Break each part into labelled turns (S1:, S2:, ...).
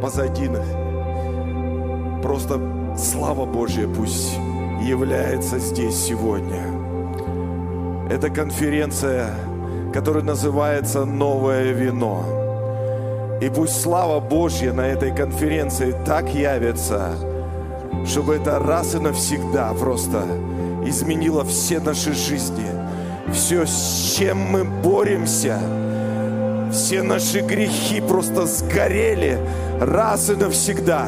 S1: позади. Просто слава Божья пусть является здесь сегодня. Это конференция, которая называется «Новое вино». И пусть слава Божья на этой конференции так явится, чтобы это раз и навсегда просто изменило все наши жизни. Все, с чем мы боремся, все наши грехи просто сгорели раз и навсегда.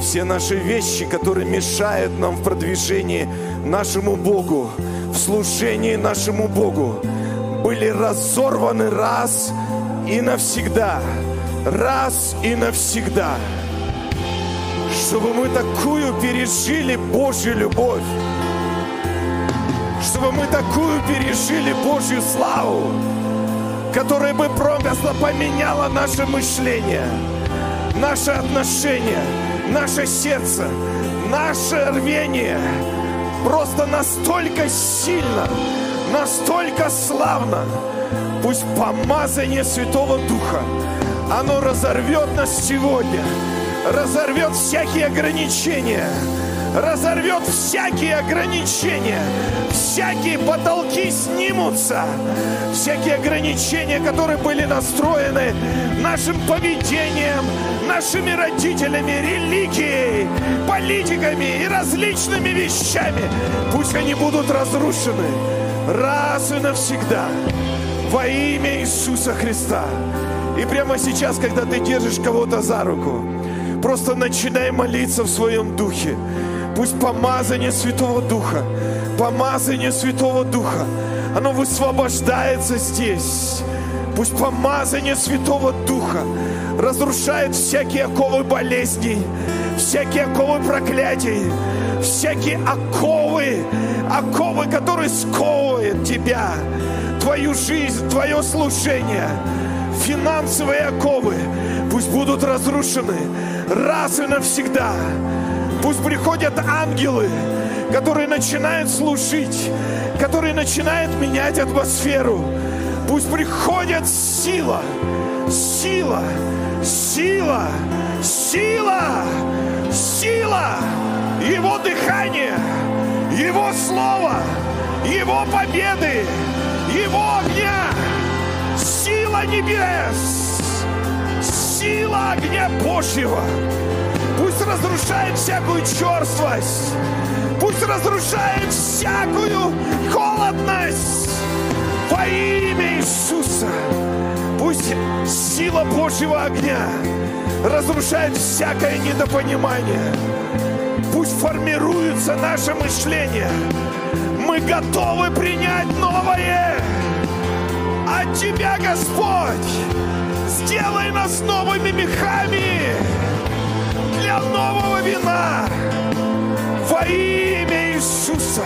S1: Все наши вещи, которые мешают нам в продвижении нашему Богу, в служении нашему Богу, были разорваны раз и навсегда. Раз и навсегда. Чтобы мы такую пережили Божью любовь. Чтобы мы такую пережили Божью славу, которая бы просто поменяла наше мышление, наше отношение, наше сердце, наше рвение просто настолько сильно, настолько славно. Пусть помазание Святого Духа, оно разорвет нас сегодня, разорвет всякие ограничения, разорвет всякие ограничения, всякие потолки снимутся, всякие ограничения, которые были настроены нашим поведением, нашими родителями, религией, политиками и различными вещами. Пусть они будут разрушены раз и навсегда во имя Иисуса Христа. И прямо сейчас, когда ты держишь кого-то за руку, просто начинай молиться в своем духе. Пусть помазание Святого Духа, помазание Святого Духа, оно высвобождается здесь. Пусть помазание Святого Духа разрушает всякие оковы болезней, всякие оковы проклятий, всякие оковы, оковы, которые сковывают тебя, твою жизнь, твое служение, финансовые оковы, пусть будут разрушены раз и навсегда. Пусть приходят ангелы, которые начинают служить, которые начинают менять атмосферу. Пусть приходит сила, сила, сила, сила, сила, Его дыхание, Его Слово, Его победы, Его огня, сила небес, сила огня Божьего. Разрушает всякую черствость, пусть разрушает всякую холодность во имя Иисуса. Пусть сила Божьего огня разрушает всякое недопонимание. Пусть формируется наше мышление. Мы готовы принять новое от Тебя, Господь. Сделай нас новыми мехами для нового вина во имя Иисуса.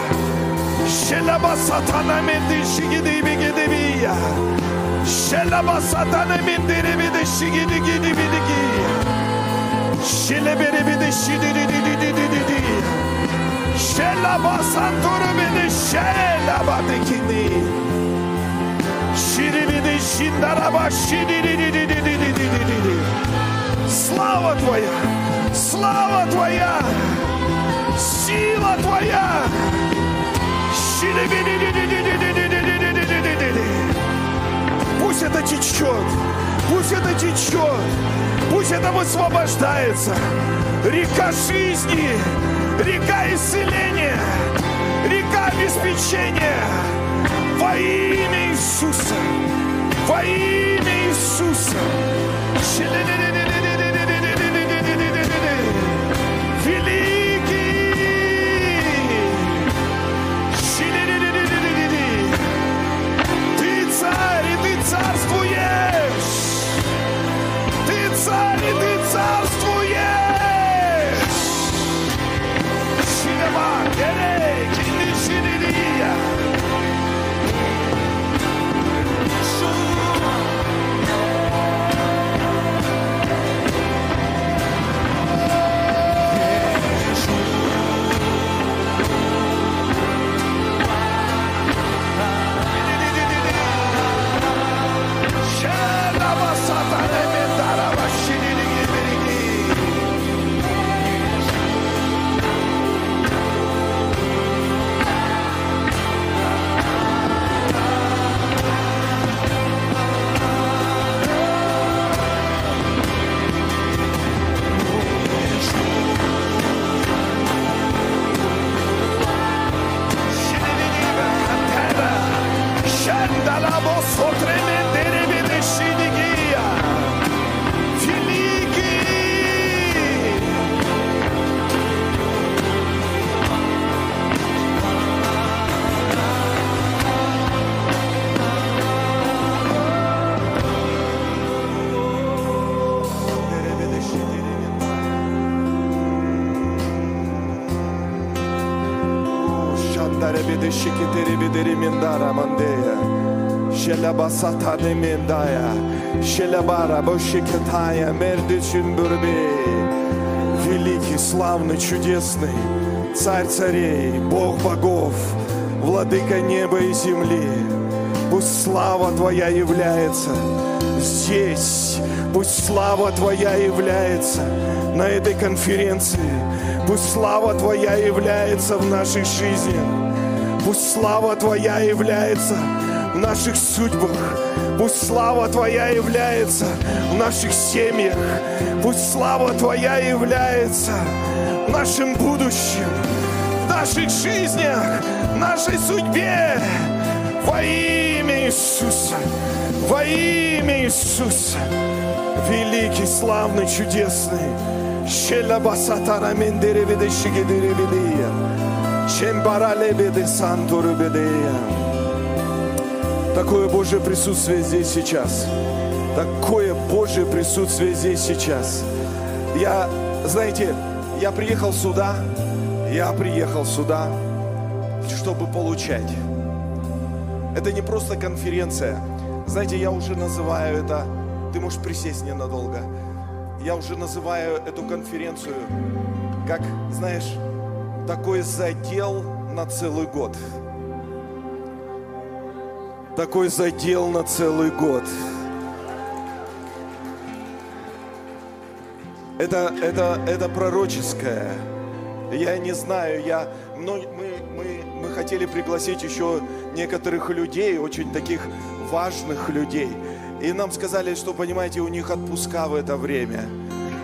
S1: Шелаба сатана менди шигиди бигидибия. Шелаба сатана менди ребиди шигиди гиди бидиги. Шелебери биди шидиди диди диди диди. Шелаба сантора биди шелаба дикини. Ширибиди шиндараба шидиди диди диди диди диди. Слава Твоя! Слава Твоя! Сила Твоя! Пусть это течет, пусть это течет, пусть это высвобождается. Река жизни, река исцеления, река обеспечения во имя Иисуса, во имя Иисуса. Шелабасата не миндая. Шелабара бошикитая мерды чумбурби. Великий, славный, чудесный, Царь царей, Бог богов, Владыка неба и земли. Пусть слава Твоя является здесь. Пусть слава Твоя является на этой конференции. Пусть слава Твоя является в нашей жизни. Пусть слава Твоя является в наших судьбах. Пусть слава Твоя является в наших семьях. Пусть слава Твоя является в нашем будущем, в наших жизнях, в нашей судьбе. Во имя Иисуса, во имя Иисуса, великий, славный, чудесный. Щелабасатара мендереведе шигедереведея. Чембаралебеде сантуребедея. Такое Божье присутствие здесь сейчас. Такое Божье присутствие здесь сейчас. Я, знаете, я приехал сюда, я приехал сюда, чтобы получать. Это не просто конференция. Знаете, я уже называю это, ты можешь присесть ненадолго. Я уже называю эту конференцию, как, знаешь, такой задел на целый год. Такой задел на целый год. Это, это, это пророческое. Я не знаю, я, но мы, мы, мы хотели пригласить еще некоторых людей, очень таких важных людей. И нам сказали, что, понимаете, у них отпуска в это время.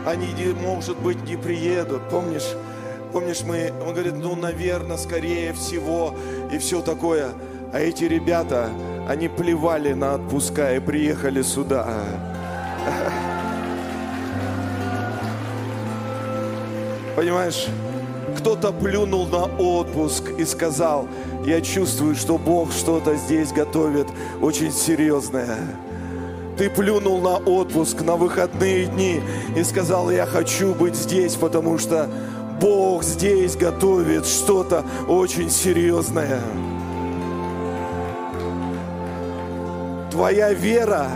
S1: Они, может быть, не приедут. Помнишь, помнишь мы, он говорит, ну, наверное, скорее всего, и все такое. А эти ребята, они плевали на отпуска и приехали сюда. Понимаешь, кто-то плюнул на отпуск и сказал, я чувствую, что Бог что-то здесь готовит очень серьезное. Ты плюнул на отпуск, на выходные дни и сказал, я хочу быть здесь, потому что Бог здесь готовит что-то очень серьезное. Твоя вера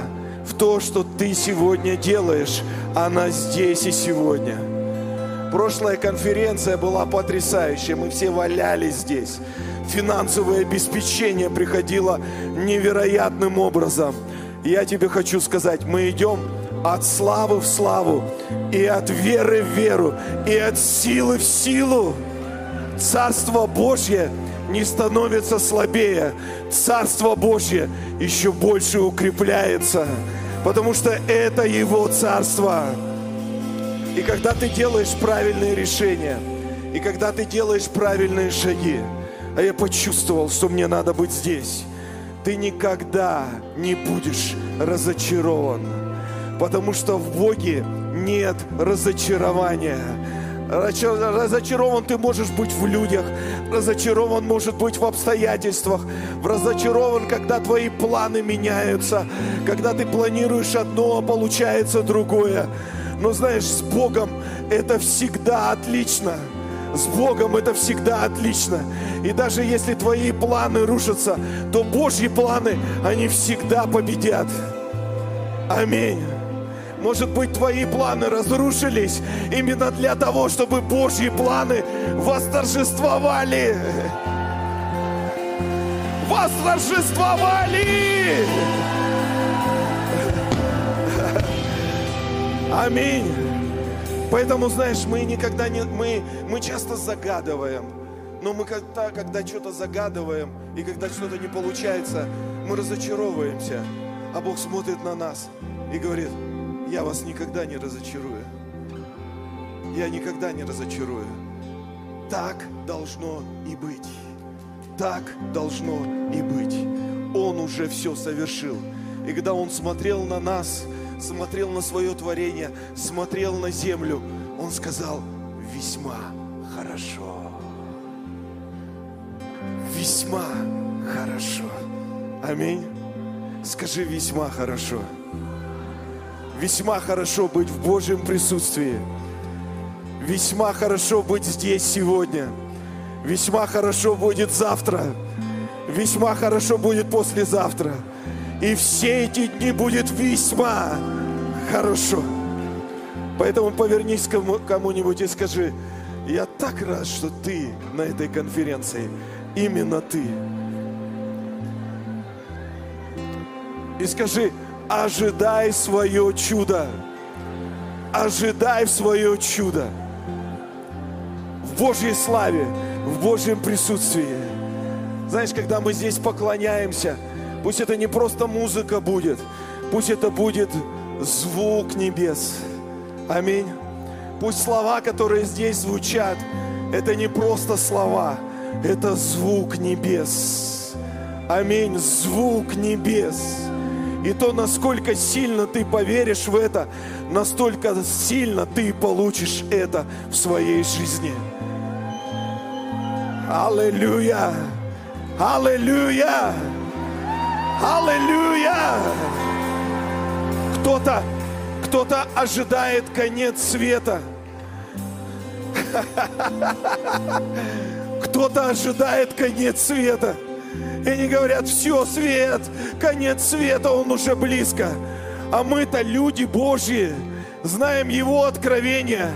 S1: в то, что ты сегодня делаешь, она здесь и сегодня – Прошлая конференция была потрясающая. Мы все валялись здесь. Финансовое обеспечение приходило невероятным образом. Я тебе хочу сказать, мы идем от славы в славу, и от веры в веру, и от силы в силу. Царство Божье не становится слабее. Царство Божье еще больше укрепляется, потому что это Его Царство. И когда ты делаешь правильные решения, и когда ты делаешь правильные шаги, а я почувствовал, что мне надо быть здесь, ты никогда не будешь разочарован, потому что в Боге нет разочарования. Разочарован ты можешь быть в людях, разочарован может быть в обстоятельствах, разочарован, когда твои планы меняются, когда ты планируешь одно, а получается другое. Но знаешь, с Богом это всегда отлично. С Богом это всегда отлично. И даже если твои планы рушатся, то Божьи планы, они всегда победят. Аминь. Может быть, твои планы разрушились именно для того, чтобы Божьи планы восторжествовали. Восторжествовали! Аминь. Поэтому, знаешь, мы никогда не, мы, мы часто загадываем. Но мы когда, когда что-то загадываем, и когда что-то не получается, мы разочаровываемся. А Бог смотрит на нас и говорит, я вас никогда не разочарую. Я никогда не разочарую. Так должно и быть. Так должно и быть. Он уже все совершил. И когда Он смотрел на нас, смотрел на свое творение, смотрел на землю, он сказал, весьма хорошо. Весьма хорошо. Аминь. Скажи, весьма хорошо. Весьма хорошо быть в Божьем присутствии. Весьма хорошо быть здесь сегодня. Весьма хорошо будет завтра. Весьма хорошо будет послезавтра. И все эти дни будет весьма хорошо. Поэтому повернись к кому-нибудь и скажи, я так рад, что ты на этой конференции. Именно ты. И скажи, ожидай свое чудо. Ожидай свое чудо. В Божьей славе, в Божьем присутствии. Знаешь, когда мы здесь поклоняемся, пусть это не просто музыка будет, пусть это будет звук небес. Аминь. Пусть слова, которые здесь звучат, это не просто слова, это звук небес. Аминь. Звук небес. И то, насколько сильно ты поверишь в это, настолько сильно ты получишь это в своей жизни. Аллилуйя! Аллилуйя! Аллилуйя! Кто-то кто-то ожидает конец света. Кто-то ожидает конец света. И они говорят, все, свет, конец света, он уже близко. А мы-то люди Божьи, знаем Его откровения.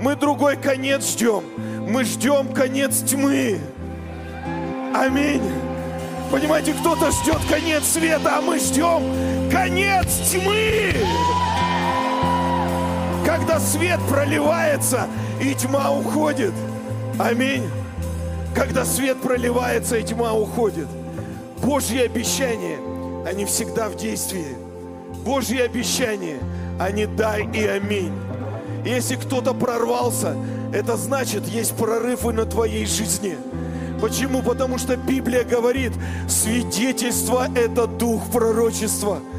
S1: Мы другой конец ждем. Мы ждем конец тьмы. Аминь. Понимаете, кто-то ждет конец света, а мы ждем конец тьмы когда свет проливается и тьма уходит. Аминь. Когда свет проливается и тьма уходит. Божьи обещания, они всегда в действии. Божьи обещания, они дай и аминь. Если кто-то прорвался, это значит, есть прорыв и на твоей жизни. Почему? Потому что Библия говорит, свидетельство – это дух пророчества –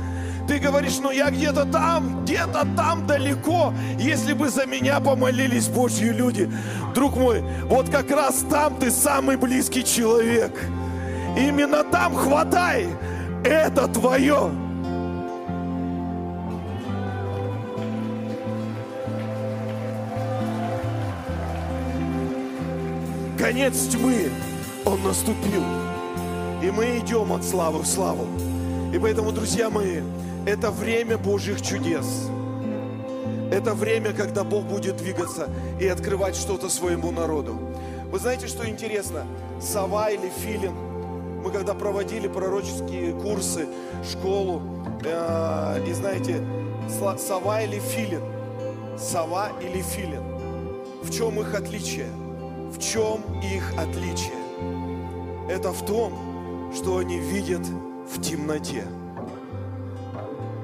S1: ты говоришь, ну я где-то там, где-то там далеко. Если бы за меня помолились Божьи люди. Друг мой, вот как раз там ты самый близкий человек. Именно там хватай. Это твое. Конец тьмы, он наступил. И мы идем от славы в славу. И поэтому, друзья мои, это время Божьих чудес. Это время, когда Бог будет двигаться и открывать что-то своему народу. Вы знаете, что интересно? Сова или филин. Мы когда проводили пророческие курсы, школу, э, и знаете, сова или филин. Сова или филин. В чем их отличие? В чем их отличие? Это в том, что они видят в темноте.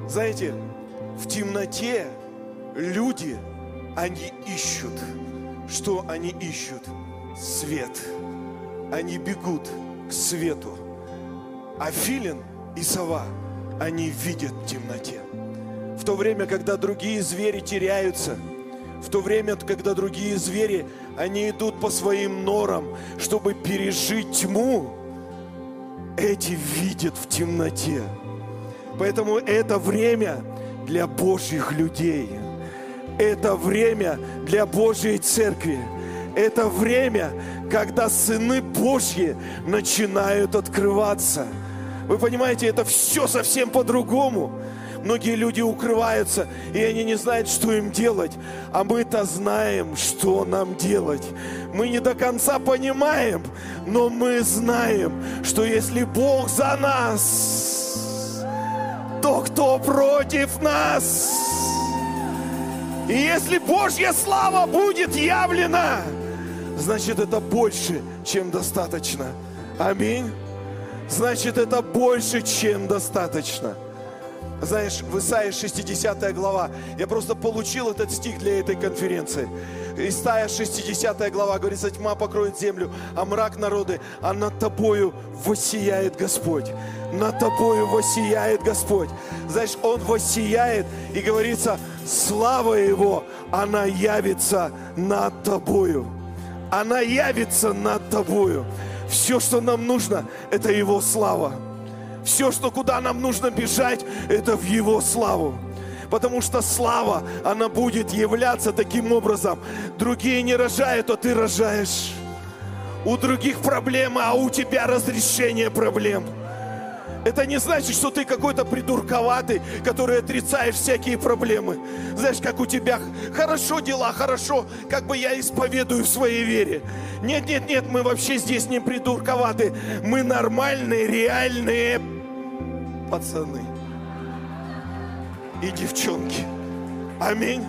S1: Знаете, в темноте люди, они ищут. Что они ищут? Свет. Они бегут к свету. А филин и сова, они видят в темноте. В то время, когда другие звери теряются, в то время, когда другие звери, они идут по своим норам, чтобы пережить тьму, эти видят в темноте. Поэтому это время для Божьих людей. Это время для Божьей церкви. Это время, когда сыны Божьи начинают открываться. Вы понимаете, это все совсем по-другому. Многие люди укрываются, и они не знают, что им делать. А мы-то знаем, что нам делать. Мы не до конца понимаем, но мы знаем, что если Бог за нас, то кто против нас? И если Божья слава будет явлена, значит это больше, чем достаточно. Аминь. Значит это больше, чем достаточно. Знаешь, в Исаии 60 глава, я просто получил этот стих для этой конференции. Исайя 60 глава, говорится, тьма покроет землю, а мрак народы, а над тобою воссияет Господь. Над тобою воссияет Господь. Знаешь, Он воссияет, и говорится, слава Его, она явится над тобою. Она явится над тобою. Все, что нам нужно, это Его слава. Все, что куда нам нужно бежать, это в Его славу. Потому что слава, она будет являться таким образом. Другие не рожают, а ты рожаешь. У других проблемы, а у тебя разрешение проблем. Это не значит, что ты какой-то придурковатый, который отрицаешь всякие проблемы. Знаешь, как у тебя хорошо дела, хорошо, как бы я исповедую в своей вере. Нет, нет, нет, мы вообще здесь не придурковаты. Мы нормальные, реальные пацаны и девчонки. Аминь.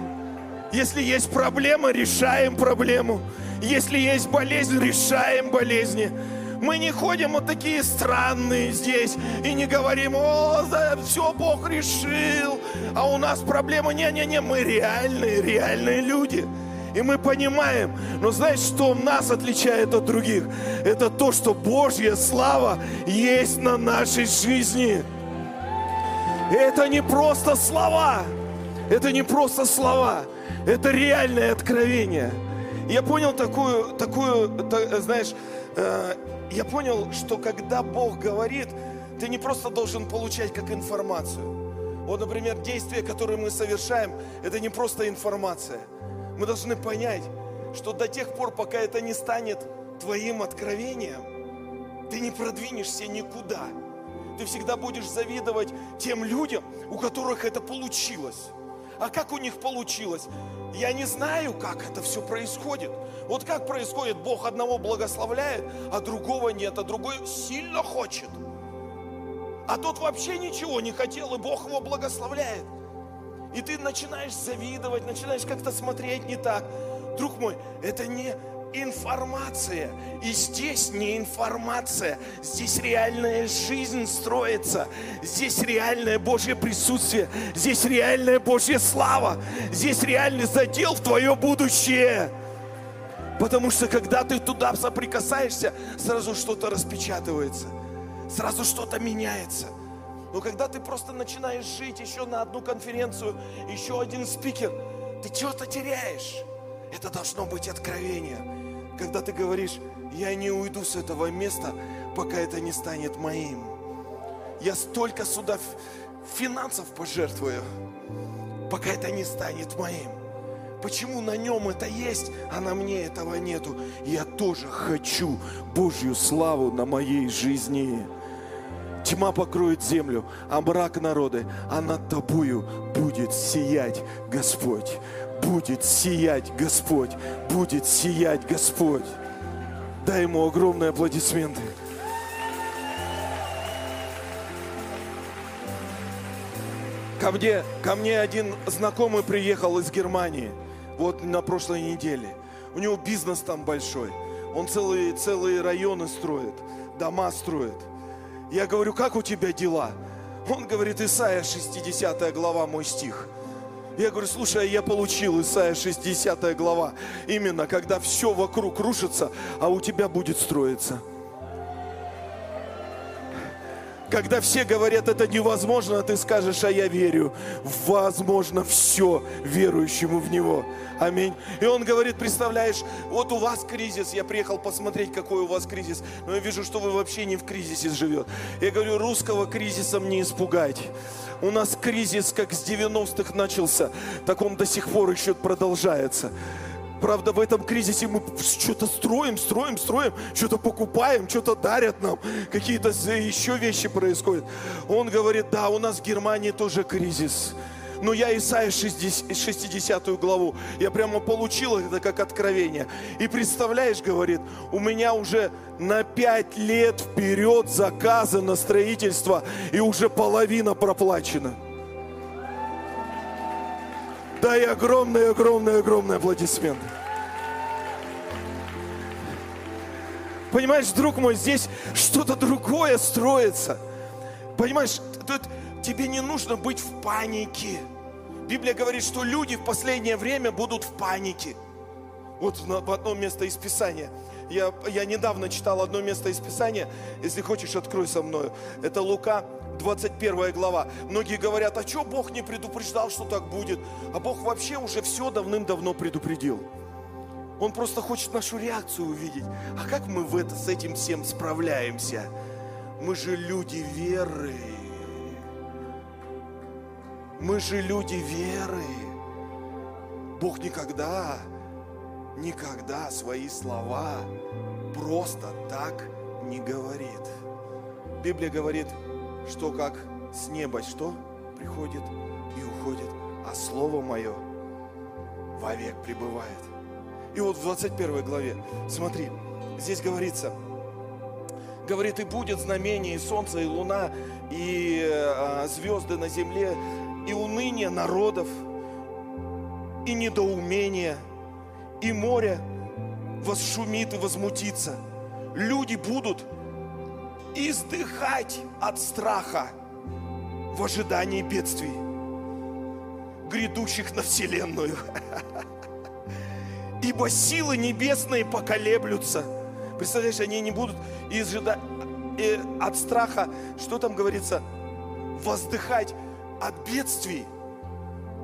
S1: Если есть проблема, решаем проблему. Если есть болезнь, решаем болезни. Мы не ходим вот такие странные здесь и не говорим, о, да, все Бог решил, а у нас проблема. Не-не-не, мы реальные, реальные люди. И мы понимаем, но знаешь, что нас отличает от других? Это то, что Божья слава есть на нашей жизни. Это не просто слова. Это не просто слова. Это реальное откровение. Я понял такую, такую, знаешь, э, я понял, что когда Бог говорит, ты не просто должен получать как информацию. Вот, например, действия, которые мы совершаем, это не просто информация. Мы должны понять, что до тех пор, пока это не станет твоим откровением, ты не продвинешься никуда. Ты всегда будешь завидовать тем людям, у которых это получилось. А как у них получилось? Я не знаю, как это все происходит. Вот как происходит, Бог одного благословляет, а другого нет, а другой сильно хочет. А тот вообще ничего не хотел, и Бог его благословляет. И ты начинаешь завидовать, начинаешь как-то смотреть не так. Друг мой, это не информация. И здесь не информация, здесь реальная жизнь строится, здесь реальное Божье присутствие, здесь реальная Божья слава, здесь реальный задел в твое будущее. Потому что когда ты туда соприкасаешься, сразу что-то распечатывается, сразу что-то меняется. Но когда ты просто начинаешь жить еще на одну конференцию, еще один спикер, ты что-то теряешь. Это должно быть откровение. Когда ты говоришь, я не уйду с этого места, пока это не станет моим. Я столько сюда финансов пожертвую, пока это не станет моим. Почему на нем это есть, а на мне этого нету? Я тоже хочу Божью славу на моей жизни. Тьма покроет землю, а мрак народы, а над тобою будет сиять Господь будет сиять Господь, будет сиять Господь. Дай ему огромные аплодисменты. Ко мне, ко мне один знакомый приехал из Германии, вот на прошлой неделе. У него бизнес там большой. Он целые, целые районы строит, дома строит. Я говорю, как у тебя дела? Он говорит, Исайя 60 глава, мой стих. Я говорю, слушай, а я получил Исайя 60 глава. Именно, когда все вокруг рушится, а у тебя будет строиться. Когда все говорят, это невозможно, а ты скажешь, а я верю. Возможно все верующему в Него. Аминь. И он говорит, представляешь, вот у вас кризис, я приехал посмотреть, какой у вас кризис, но я вижу, что вы вообще не в кризисе живет. Я говорю, русского кризисом не испугать. У нас кризис как с 90-х начался, так он до сих пор еще продолжается. Правда, в этом кризисе мы что-то строим, строим, строим, что-то покупаем, что-то дарят нам, какие-то еще вещи происходят. Он говорит, да, у нас в Германии тоже кризис. Но я Исаия 60, 60 главу, я прямо получил это как откровение. И представляешь, говорит, у меня уже на пять лет вперед заказы на строительство, и уже половина проплачена. Дай огромный, огромный, огромный аплодисмент. Понимаешь, друг мой, здесь что-то другое строится. Понимаешь, тут тебе не нужно быть в панике. Библия говорит, что люди в последнее время будут в панике. Вот в одном место из Писания. Я, я недавно читал одно место из Писания. Если хочешь, открой со мной. Это Лука 21 глава. Многие говорят, а что Бог не предупреждал, что так будет? А Бог вообще уже все давным-давно предупредил. Он просто хочет нашу реакцию увидеть. А как мы в это, с этим всем справляемся? Мы же люди веры. Мы же люди веры. Бог никогда, никогда свои слова просто так не говорит. Библия говорит, что как с неба что приходит и уходит, а Слово Мое вовек пребывает. И вот в 21 главе, смотри, здесь говорится, говорит, и будет знамение, и солнце, и луна, и э, звезды на земле, и уныние народов, и недоумение, и море возшумит и возмутится. Люди будут издыхать от страха в ожидании бедствий, грядущих на вселенную. Ибо силы небесные поколеблются. Представляешь, они не будут изжидать э, от страха, что там говорится, воздыхать от бедствий.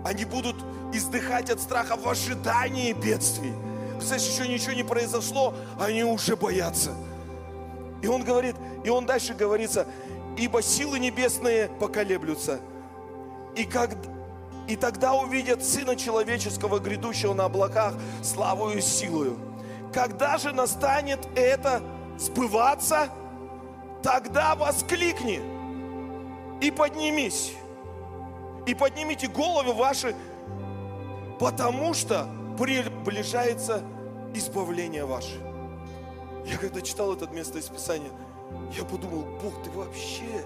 S1: Они будут издыхать от страха в ожидании бедствий. Представляешь, еще ничего не произошло, они уже боятся. И он говорит, и он дальше говорится, ибо силы небесные поколеблются. И, как, и тогда увидят Сына Человеческого, грядущего на облаках, славою и силою. Когда же настанет это сбываться, тогда воскликни и поднимись. И поднимите головы ваши, потому что приближается избавление ваше. Я когда читал это место из Писания, я подумал, Бог, ты вообще,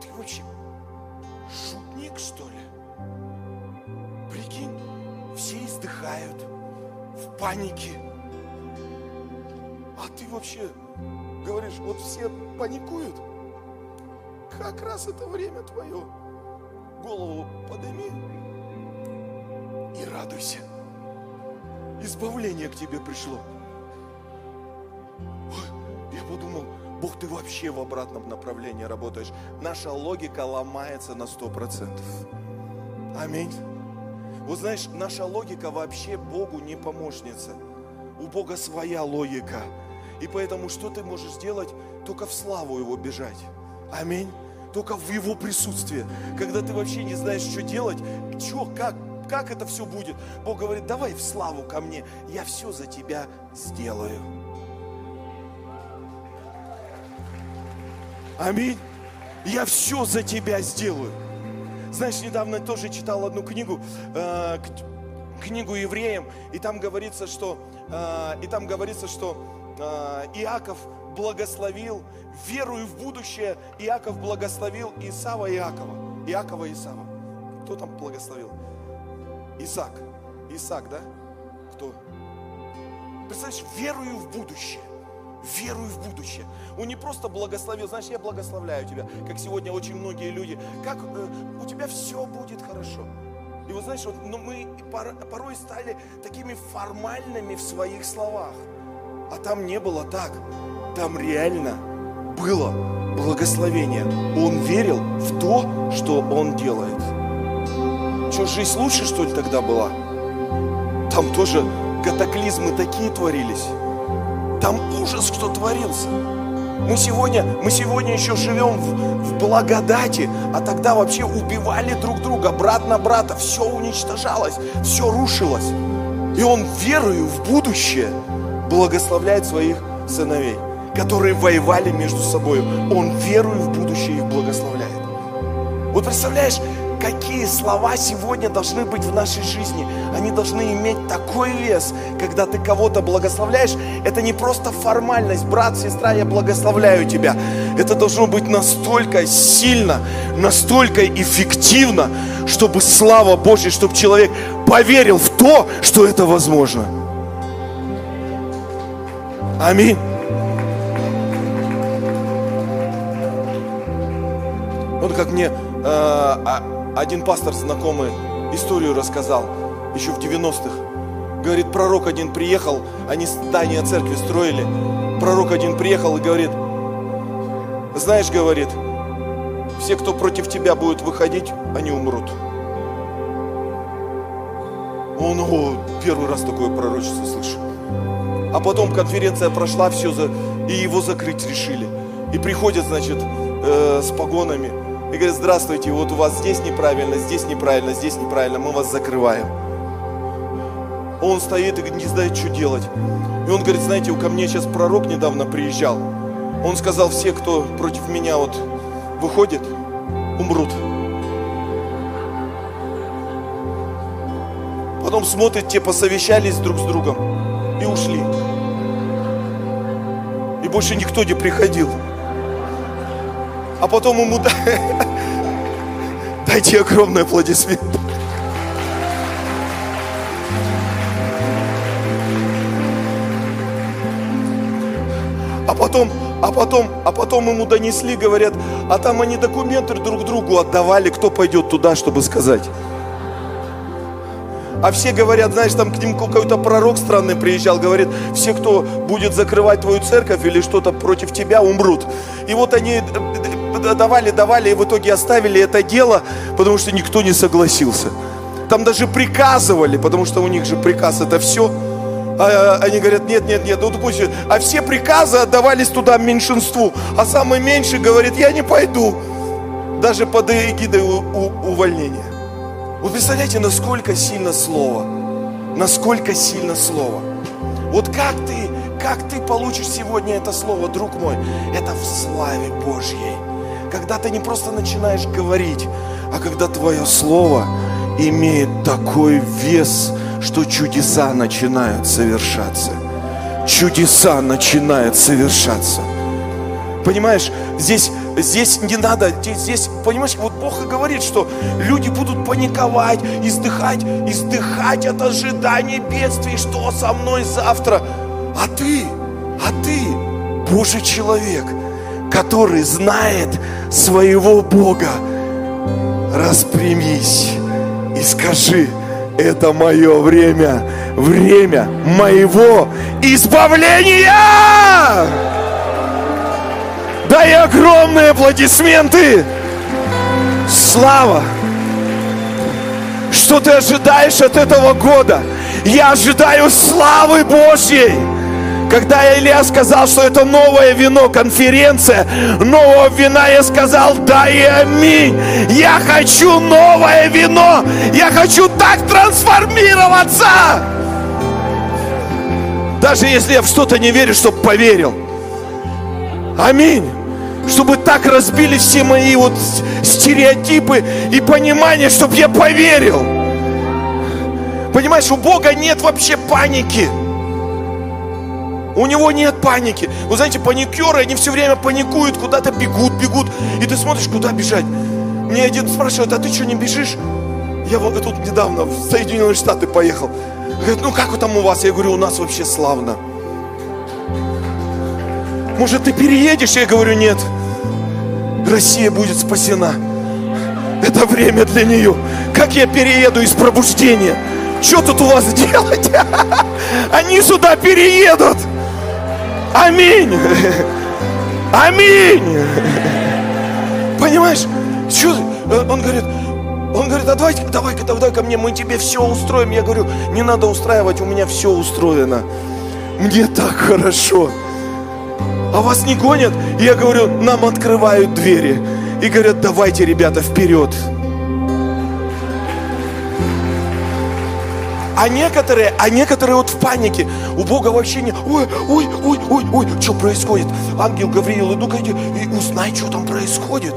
S1: ты вообще шутник, что ли? Прикинь, все издыхают в панике. А ты вообще говоришь, вот все паникуют. Как раз это время твое. Голову подними и радуйся. Избавление к тебе пришло. Я подумал, Бог, ты вообще в обратном направлении работаешь. Наша логика ломается на сто процентов. Аминь. Вот знаешь, наша логика вообще Богу не помощница. У Бога своя логика. И поэтому что ты можешь сделать? Только в славу Его бежать. Аминь. Только в Его присутствии. Когда ты вообще не знаешь, что делать, что, как, как это все будет. Бог говорит, давай в славу ко мне, я все за тебя сделаю. Аминь. Я все за тебя сделаю. Знаешь, недавно тоже читал одну книгу, э, книгу евреям, и там говорится, что, э, и там говорится, что э, Иаков благословил, верую в будущее, Иаков благословил Исава Иакова. Иакова Исава. Кто там благословил? Исаак. Исаак, да? Кто? Представляешь, верую в будущее верую в будущее. Он не просто благословил, знаешь, я благословляю тебя, как сегодня очень многие люди, как э, у тебя все будет хорошо. И вот знаешь, вот, но мы порой стали такими формальными в своих словах. А там не было так. Там реально было благословение. Он верил в то, что он делает. Что, жизнь лучше, что ли, тогда была? Там тоже катаклизмы такие творились. Там ужас, что творился. Мы сегодня, мы сегодня еще живем в, в благодати, а тогда вообще убивали друг друга, брат на брата, все уничтожалось, все рушилось. И он верою в будущее благословляет своих сыновей, которые воевали между собой. Он верою в будущее их благословляет. Вот представляешь, какие слова сегодня должны быть в нашей жизни. Они должны иметь такой вес, когда ты кого-то благословляешь. Это не просто формальность, брат, сестра, я благословляю тебя. Это должно быть настолько сильно, настолько эффективно, чтобы слава Божья, чтобы человек поверил в то, что это возможно. Аминь. Вот как мне э, а, один пастор знакомый историю рассказал, еще в 90-х. Говорит, пророк один приехал, они здание церкви строили. Пророк один приехал и говорит, знаешь, говорит, все, кто против тебя будет выходить, они умрут. Он, о, первый раз такое пророчество слышу. А потом конференция прошла, все, за, и его закрыть решили. И приходят, значит, э, с погонами и говорит, здравствуйте, вот у вас здесь неправильно, здесь неправильно, здесь неправильно, мы вас закрываем. Он стоит и не знает, что делать. И он говорит, знаете, ко мне сейчас пророк недавно приезжал. Он сказал, все, кто против меня вот выходит, умрут. Потом смотрит, те посовещались друг с другом и ушли. И больше никто не приходил. А потом ему дайте огромный аплодисмент. А потом, а потом, а потом ему донесли, говорят, а там они документы друг другу отдавали, кто пойдет туда, чтобы сказать. А все говорят, знаешь, там к ним какой-то пророк странный приезжал, говорит, все, кто будет закрывать твою церковь или что-то против тебя, умрут. И вот они давали, давали, и в итоге оставили это дело, потому что никто не согласился. Там даже приказывали, потому что у них же приказ это все. А, они говорят, нет, нет, нет, ну пусть. А все приказы отдавались туда меньшинству. А самый меньший говорит, я не пойду. Даже под эгидой увольнения. Вы представляете, насколько сильно Слово? Насколько сильно Слово? Вот как ты, как ты получишь сегодня это Слово, друг мой? Это в славе Божьей. Когда ты не просто начинаешь говорить, а когда твое Слово имеет такой вес, что чудеса начинают совершаться. Чудеса начинают совершаться. Понимаешь, здесь, здесь не надо, здесь, понимаешь, вот Бог и говорит, что люди будут паниковать, издыхать, издыхать от ожидания бедствий, что со мной завтра. А ты, а ты, Божий человек, который знает своего Бога, распрямись и скажи, это мое время, время моего избавления. Дай огромные аплодисменты. Слава! Что ты ожидаешь от этого года? Я ожидаю славы Божьей. Когда Илья сказал, что это новое вино, конференция нового вина, я сказал, да и аминь. Я хочу новое вино. Я хочу так трансформироваться. Даже если я в что-то не верю, чтобы поверил. Аминь. Чтобы так разбили все мои вот стереотипы и понимание, чтобы я поверил. Понимаешь, у Бога нет вообще паники. У него нет паники. Вы знаете, паникеры, они все время паникуют, куда-то бегут, бегут. И ты смотришь, куда бежать. Мне один спрашивает, а ты что, не бежишь? Я вот тут недавно в Соединенные Штаты поехал. Говорит, ну как там у вас? Я говорю, у нас вообще славно. Может, ты переедешь? Я говорю, нет. Россия будет спасена. Это время для нее. Как я перееду из пробуждения? Что тут у вас делать? Они сюда переедут. Аминь. Аминь. Понимаешь? Что? Он говорит, он говорит, а давай, давай, давай ко мне, мы тебе все устроим. Я говорю, не надо устраивать, у меня все устроено. Мне так хорошо. А вас не гонят? И я говорю, нам открывают двери. И говорят, давайте, ребята, вперед. А некоторые, а некоторые вот в панике. У Бога вообще не... Ой, ой, ой, ой, ой, что происходит? Ангел Гавриил, иду-ка иди и узнай, что там происходит.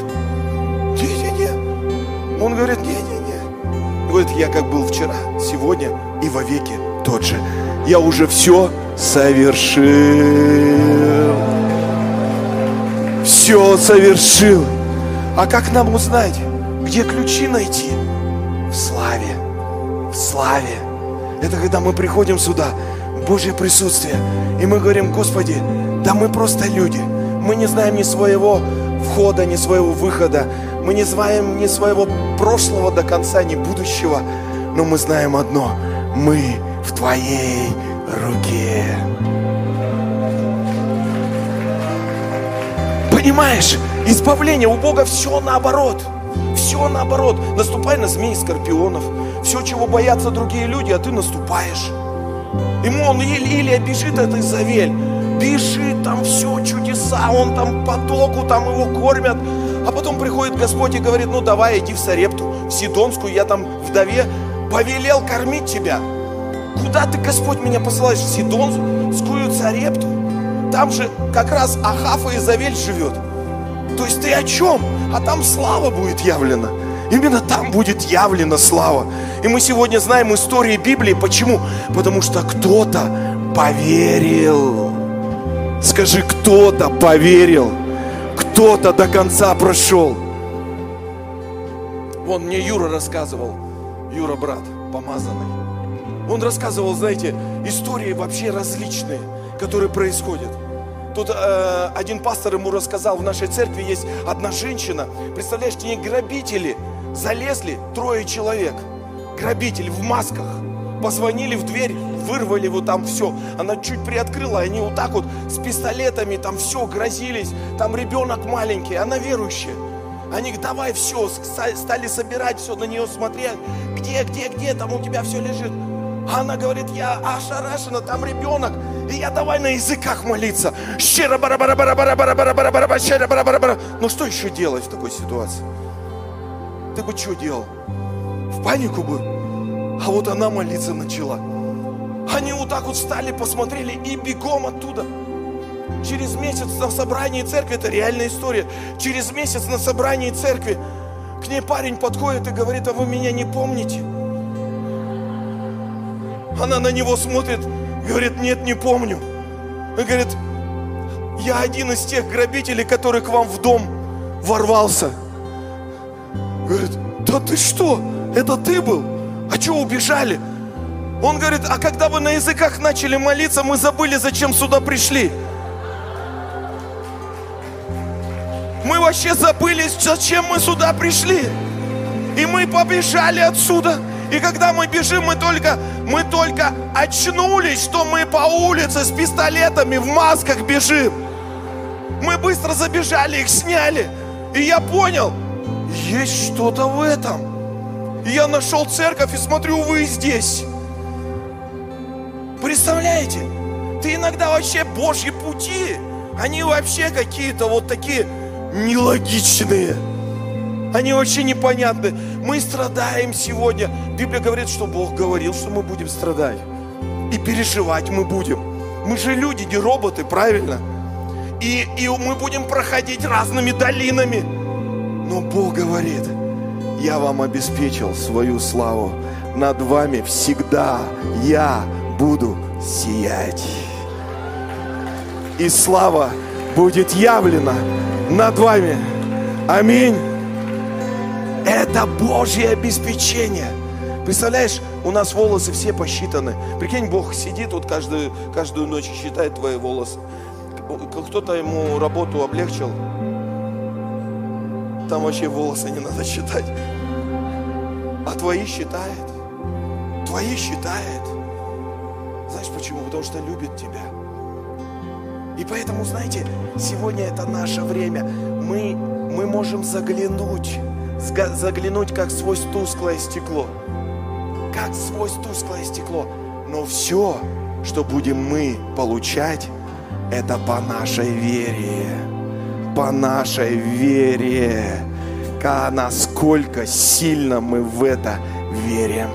S1: Не-не-не. Он говорит, не-не-не. Говорит, я как был вчера, сегодня и вовеки тот же. Я уже все совершил. Все совершил. А как нам узнать, где ключи найти? В славе, в славе. Это когда мы приходим сюда, Божье присутствие, и мы говорим, Господи, да мы просто люди. Мы не знаем ни своего входа, ни своего выхода. Мы не знаем ни своего прошлого до конца, ни будущего. Но мы знаем одно. Мы в Твоей руке. Понимаешь, избавление у Бога все наоборот. Все наоборот. Наступай на змей скорпионов – все, чего боятся другие люди, а ты наступаешь. Ему он Илия бежит, это Изавель. Бежит, там все чудеса, он там потоку, там его кормят. А потом приходит Господь и говорит, ну давай иди в Сарепту, в Сидонскую, я там вдове повелел кормить тебя. куда ты, Господь, меня посылаешь? В Сидонскую царепту? Там же как раз Ахафа Изавель живет. То есть ты о чем? А там слава будет явлена. Именно там будет явлена слава. И мы сегодня знаем истории Библии. Почему? Потому что кто-то поверил. Скажи, кто-то поверил. Кто-то до конца прошел. Вон мне Юра рассказывал. Юра, брат, помазанный. Он рассказывал, знаете, истории вообще различные, которые происходят. Тут э, один пастор ему рассказал, в нашей церкви есть одна женщина, представляешь, к ней грабители залезли, трое человек, грабители в масках, позвонили в дверь, вырвали вот там все. Она чуть приоткрыла, они вот так вот с пистолетами там все грозились. Там ребенок маленький, она верующая. Они давай все, стали собирать все, на нее смотреть. Где, где, где, там у тебя все лежит. Она говорит, я ошарашена, там ребенок. И я давай на языках молиться. Щера бара бара бара бара бара бара бара бара бара бара бара Ну что еще делать в такой ситуации? Ты бы что делал? В панику бы? А вот она молиться начала. Они вот так вот встали, посмотрели и бегом оттуда. Через месяц на собрании церкви, это реальная история, через месяц на собрании церкви к ней парень подходит и говорит, а вы меня не помните? Она на него смотрит, говорит, нет, не помню. И говорит, я один из тех грабителей, который к вам в дом ворвался. Говорит, да ты что? Это ты был? А что убежали? Он говорит, а когда вы на языках начали молиться, мы забыли, зачем сюда пришли. Мы вообще забыли, зачем мы сюда пришли. И мы побежали отсюда. И когда мы бежим, мы только, мы только очнулись, что мы по улице с пистолетами в масках бежим. Мы быстро забежали, их сняли. И я понял, есть что-то в этом. И я нашел церковь и смотрю, вы здесь. Представляете? Ты иногда вообще Божьи пути, они вообще какие-то вот такие нелогичные. Они вообще непонятны. Мы страдаем сегодня. Библия говорит, что Бог говорил, что мы будем страдать. И переживать мы будем. Мы же люди, не роботы, правильно? И, и мы будем проходить разными долинами. Но Бог говорит, я вам обеспечил свою славу. Над вами всегда я буду сиять. И слава будет явлена над вами. Аминь. Это Божье обеспечение. Представляешь, у нас волосы все посчитаны. Прикинь, Бог сидит вот каждую, каждую ночь и считает твои волосы. Кто-то ему работу облегчил. Там вообще волосы не надо считать. А твои считает. Твои считает. Знаешь почему? Потому что любит тебя. И поэтому, знаете, сегодня это наше время. Мы, мы можем заглянуть заглянуть, как сквозь тусклое стекло. Как сквозь тусклое стекло. Но все, что будем мы получать, это по нашей вере. По нашей вере. Насколько сильно мы в это верим.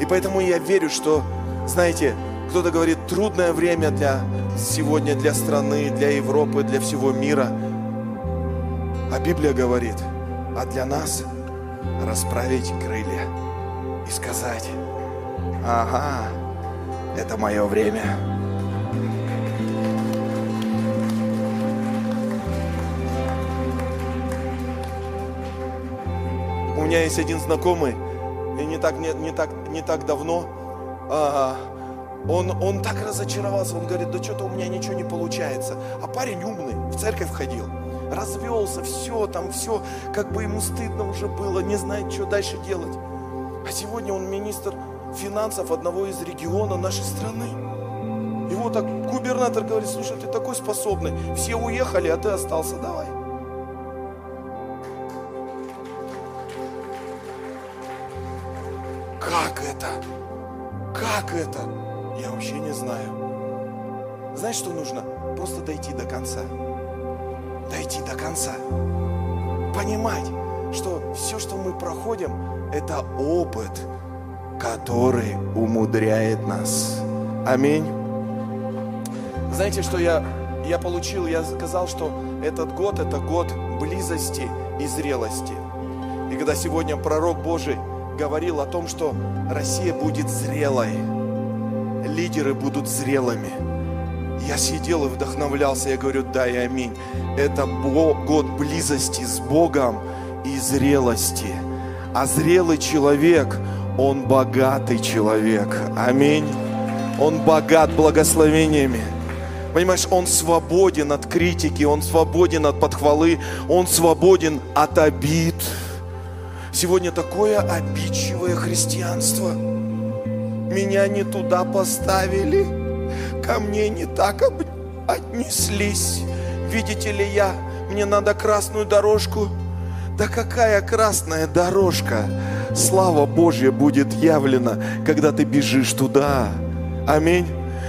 S1: И поэтому я верю, что, знаете, кто-то говорит, трудное время для сегодня для страны, для Европы, для всего мира. А Библия говорит – а для нас расправить крылья и сказать, ага, это мое время. У меня есть один знакомый, и не так, не, не так, не так давно, а, он, он так разочаровался, он говорит, да что-то у меня ничего не получается. А парень умный, в церковь ходил развелся, все, там все, как бы ему стыдно уже было, не знает, что дальше делать. А сегодня он министр финансов одного из регионов нашей страны. Вот так губернатор говорит, слушай, ты такой способный, все уехали, а ты остался, давай. Как это? Как это? Я вообще не знаю. Знаешь, что нужно? Просто дойти до конца дойти до конца. Понимать, что все, что мы проходим, это опыт.
S2: который умудряет нас. Аминь.
S1: Знаете, что я, я получил? Я сказал, что этот год – это год близости и зрелости. И когда сегодня пророк Божий говорил о том, что Россия будет зрелой, лидеры будут зрелыми, я сидел и вдохновлялся, я говорю, да и аминь. Это год близости с Богом и зрелости. А зрелый человек, он богатый человек. Аминь. Он богат благословениями. Понимаешь, он свободен от критики, он свободен от подхвалы, он свободен от обид. Сегодня такое обидчивое христианство. Меня не туда поставили, ко мне не так отнеслись. Видите ли я, мне надо красную дорожку. Да какая красная дорожка? Слава Божья будет явлена, когда ты бежишь туда. Аминь.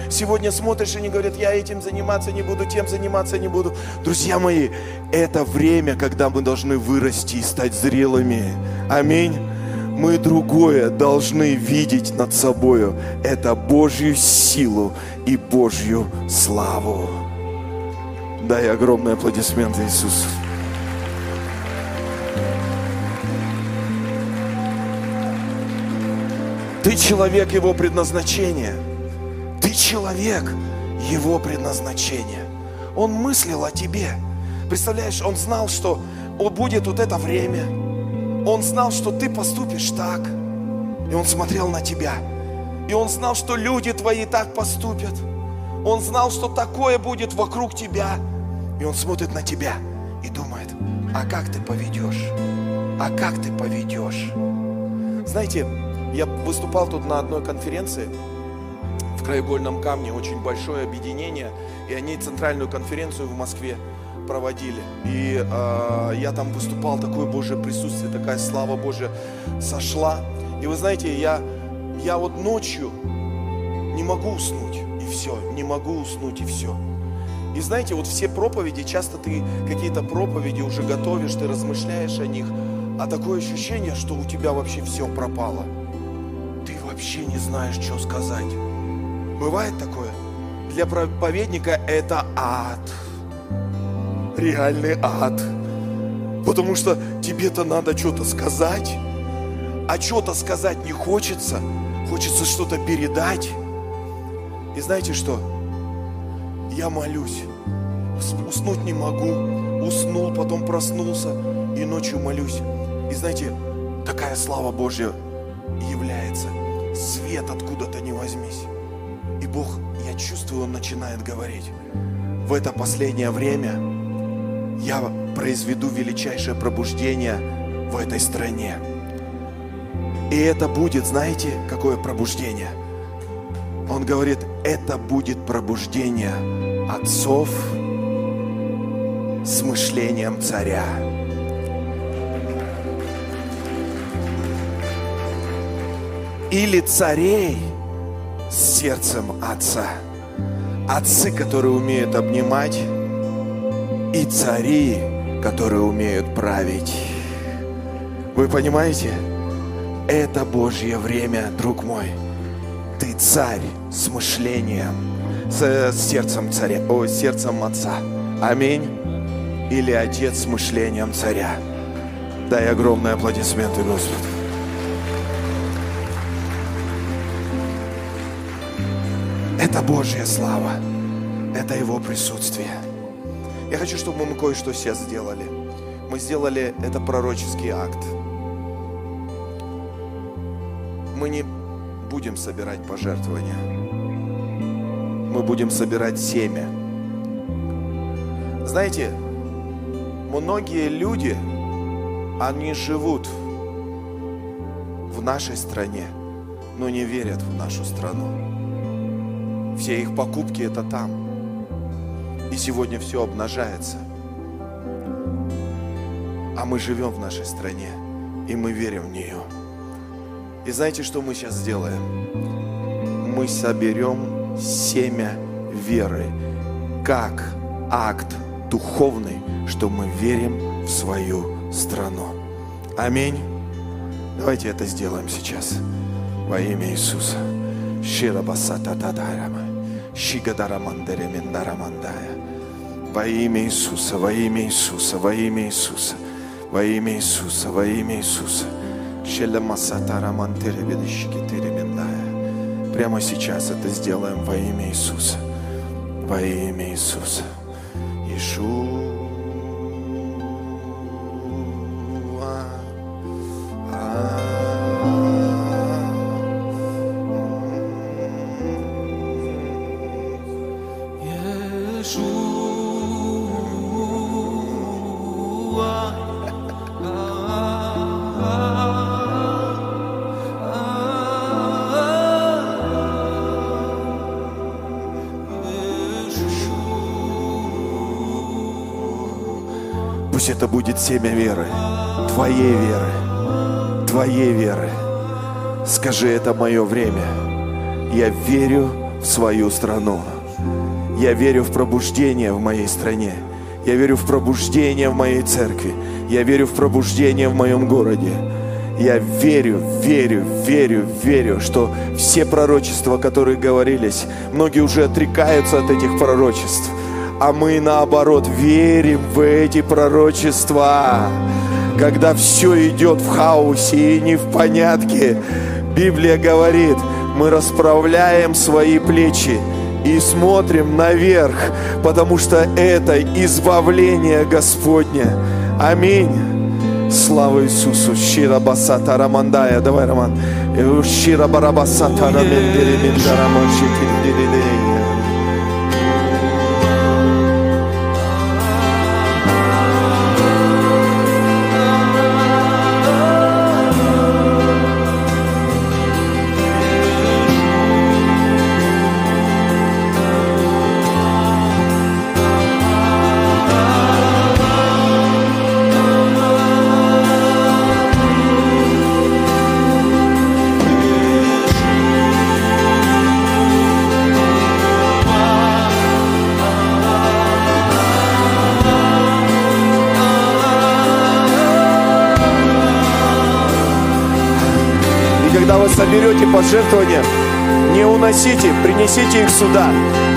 S1: Сегодня смотришь, и они говорят, я этим заниматься не буду, тем заниматься не буду. Друзья мои, это время, когда мы должны вырасти и стать зрелыми. Аминь. Мы другое должны видеть над собою. Это Божью силу и Божью славу. Дай огромные аплодисменты Иисусу. Ты человек Его предназначения – ты человек его предназначения. Он мыслил о тебе. Представляешь, он знал, что будет вот это время. Он знал, что ты поступишь так. И он смотрел на тебя. И он знал, что люди твои так поступят. Он знал, что такое будет вокруг тебя. И он смотрит на тебя и думает, а как ты поведешь? А как ты поведешь? Знаете, я выступал тут на одной конференции, краеугольном камне очень большое объединение, и они центральную конференцию в Москве проводили. И э, я там выступал, такое Божье присутствие, такая слава Божья сошла. И вы знаете, я, я вот ночью не могу уснуть, и все, не могу уснуть, и все. И знаете, вот все проповеди, часто ты какие-то проповеди уже готовишь, ты размышляешь о них, а такое ощущение, что у тебя вообще все пропало. Ты вообще не знаешь, что сказать. Бывает такое? Для проповедника это ад. Реальный ад. Потому что тебе-то надо что-то сказать, а что-то сказать не хочется. Хочется что-то передать. И знаете что? Я молюсь. Уснуть не могу. Уснул, потом проснулся и ночью молюсь. И знаете, такая слава Божья является. Свет откуда-то не возьмись. И Бог, я чувствую, Он начинает говорить. В это последнее время я произведу величайшее пробуждение в этой стране. И это будет, знаете, какое пробуждение? Он говорит, это будет пробуждение отцов с мышлением царя. Или царей – с сердцем Отца. Отцы, которые умеют обнимать, и цари, которые умеют править. Вы понимаете? Это Божье время, друг мой. Ты царь с мышлением, с, с сердцем царя, о, сердцем отца. Аминь. Или отец с мышлением царя. Дай огромные аплодисменты Господу. Это Божья слава. Это Его присутствие. Я хочу, чтобы мы кое-что сейчас сделали. Мы сделали это пророческий акт. Мы не будем собирать пожертвования. Мы будем собирать семя. Знаете, многие люди, они живут в нашей стране, но не верят в нашу страну. Все их покупки это там. Сегодня все обнажается. А мы живем в нашей стране, и мы верим в нее. И знаете, что мы сейчас сделаем? Мы соберем семя веры, как акт духовный, что мы верим в свою страну. Аминь. Давайте это сделаем сейчас. Во имя Иисуса. Ширабасата тадарама. Шигадарамандере миндарамандая. Во имя Иисуса, во имя Иисуса, во имя Иисуса, во имя Иисуса, во имя Иисуса. Прямо сейчас это сделаем во имя Иисуса. Во имя Иисуса. Иешуа. Пусть это будет семя веры, Твоей веры, Твоей веры. Скажи, это мое время. Я верю в свою страну. Я верю в пробуждение в моей стране. Я верю в пробуждение в моей церкви. Я верю в пробуждение в моем городе. Я верю, верю, верю, верю, что все пророчества, которые говорились, многие уже отрекаются от этих пророчеств, а мы наоборот верим в эти пророчества. Когда все идет в хаосе и не в понятке, Библия говорит, мы расправляем свои плечи и смотрим наверх, потому что это избавление Господне. Аминь. Слава Иисусу. Шира басата рамандая. Давай, Роман. Шира барабасата рамендere миндарамон шикиндеридея. Соберете пожертвования, не уносите, принесите их сюда,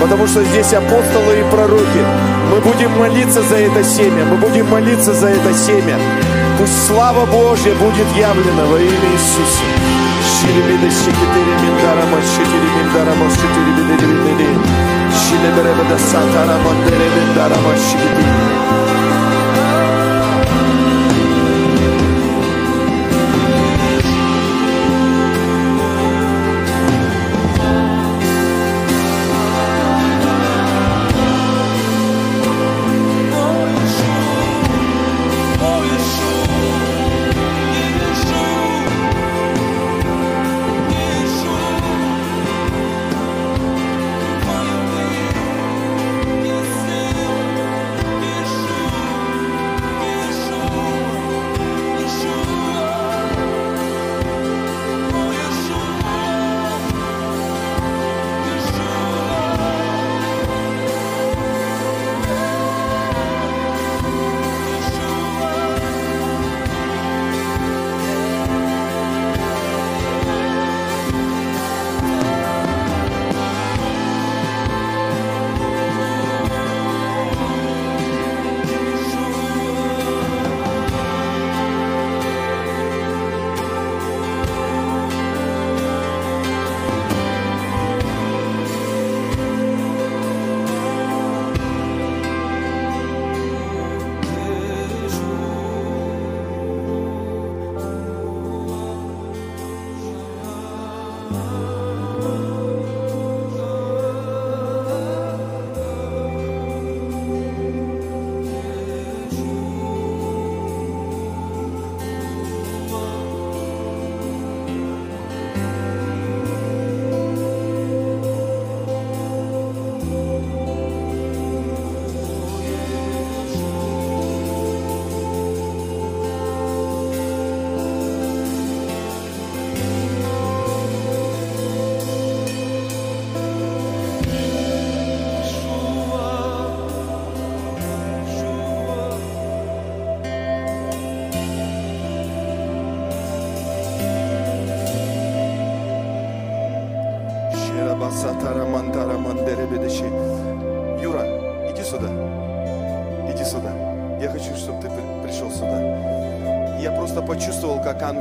S1: потому что здесь апостолы и пророки. Мы будем молиться за это семя, мы будем молиться за это семя. Пусть слава Божья будет явлена во имя Иисуса. Мандере миндарама, шикитири.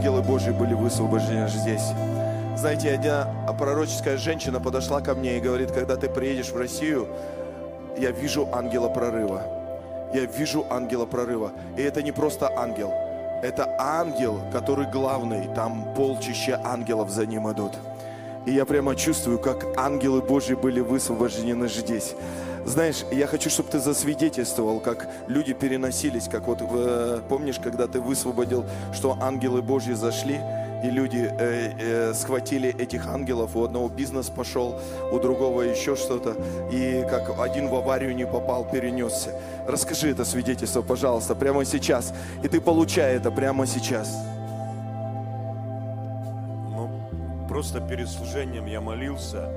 S1: Ангелы Божьи были высвобождены здесь. Знаете, одна пророческая женщина подошла ко мне и говорит, когда ты приедешь в Россию, я вижу ангела прорыва. Я вижу ангела прорыва. И это не просто ангел. Это ангел, который главный. Там полчища ангелов за ним идут. И я прямо чувствую, как ангелы Божьи были высвобождены здесь. Знаешь, я хочу, чтобы ты засвидетельствовал, как люди переносились, как вот, э, помнишь, когда ты высвободил, что ангелы Божьи зашли, и люди э, э, схватили этих ангелов, у одного бизнес пошел, у другого еще что-то, и как один в аварию не попал, перенесся. Расскажи это свидетельство, пожалуйста, прямо сейчас, и ты получай это прямо сейчас.
S3: Ну, просто перед служением я молился,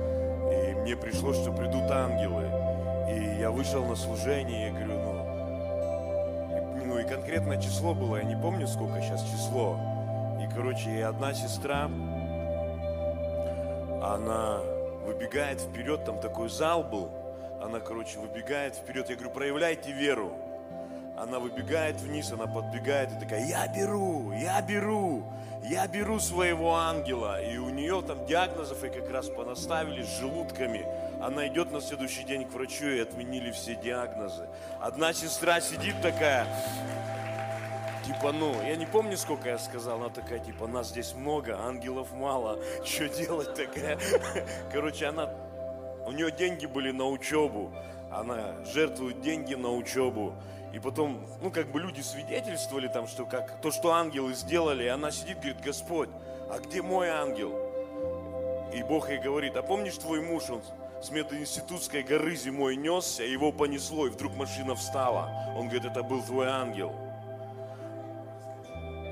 S3: и мне пришлось, что придут ангелы. Я вышел на служение, и говорю, ну, и, ну и конкретное число было, я не помню, сколько сейчас число. И, короче, и одна сестра, она выбегает вперед, там такой зал был, она, короче, выбегает вперед, я говорю, проявляйте веру. Она выбегает вниз, она подбегает и такая, я беру, я беру, я беру своего ангела. И у нее там диагнозов и как раз понаставили с желудками. Она идет на следующий день к врачу и отменили все диагнозы. Одна сестра сидит такая, типа, ну, я не помню, сколько я сказал, она такая, типа, нас здесь много, ангелов мало, что делать такая? Короче, она, у нее деньги были на учебу, она жертвует деньги на учебу. И потом, ну, как бы люди свидетельствовали там, что как то, что ангелы сделали, и она сидит, говорит, Господь, а где мой ангел? И Бог ей говорит, а помнишь твой муж, он с мединститутской горы зимой несся, его понесло, и вдруг машина встала. Он говорит, это был твой ангел.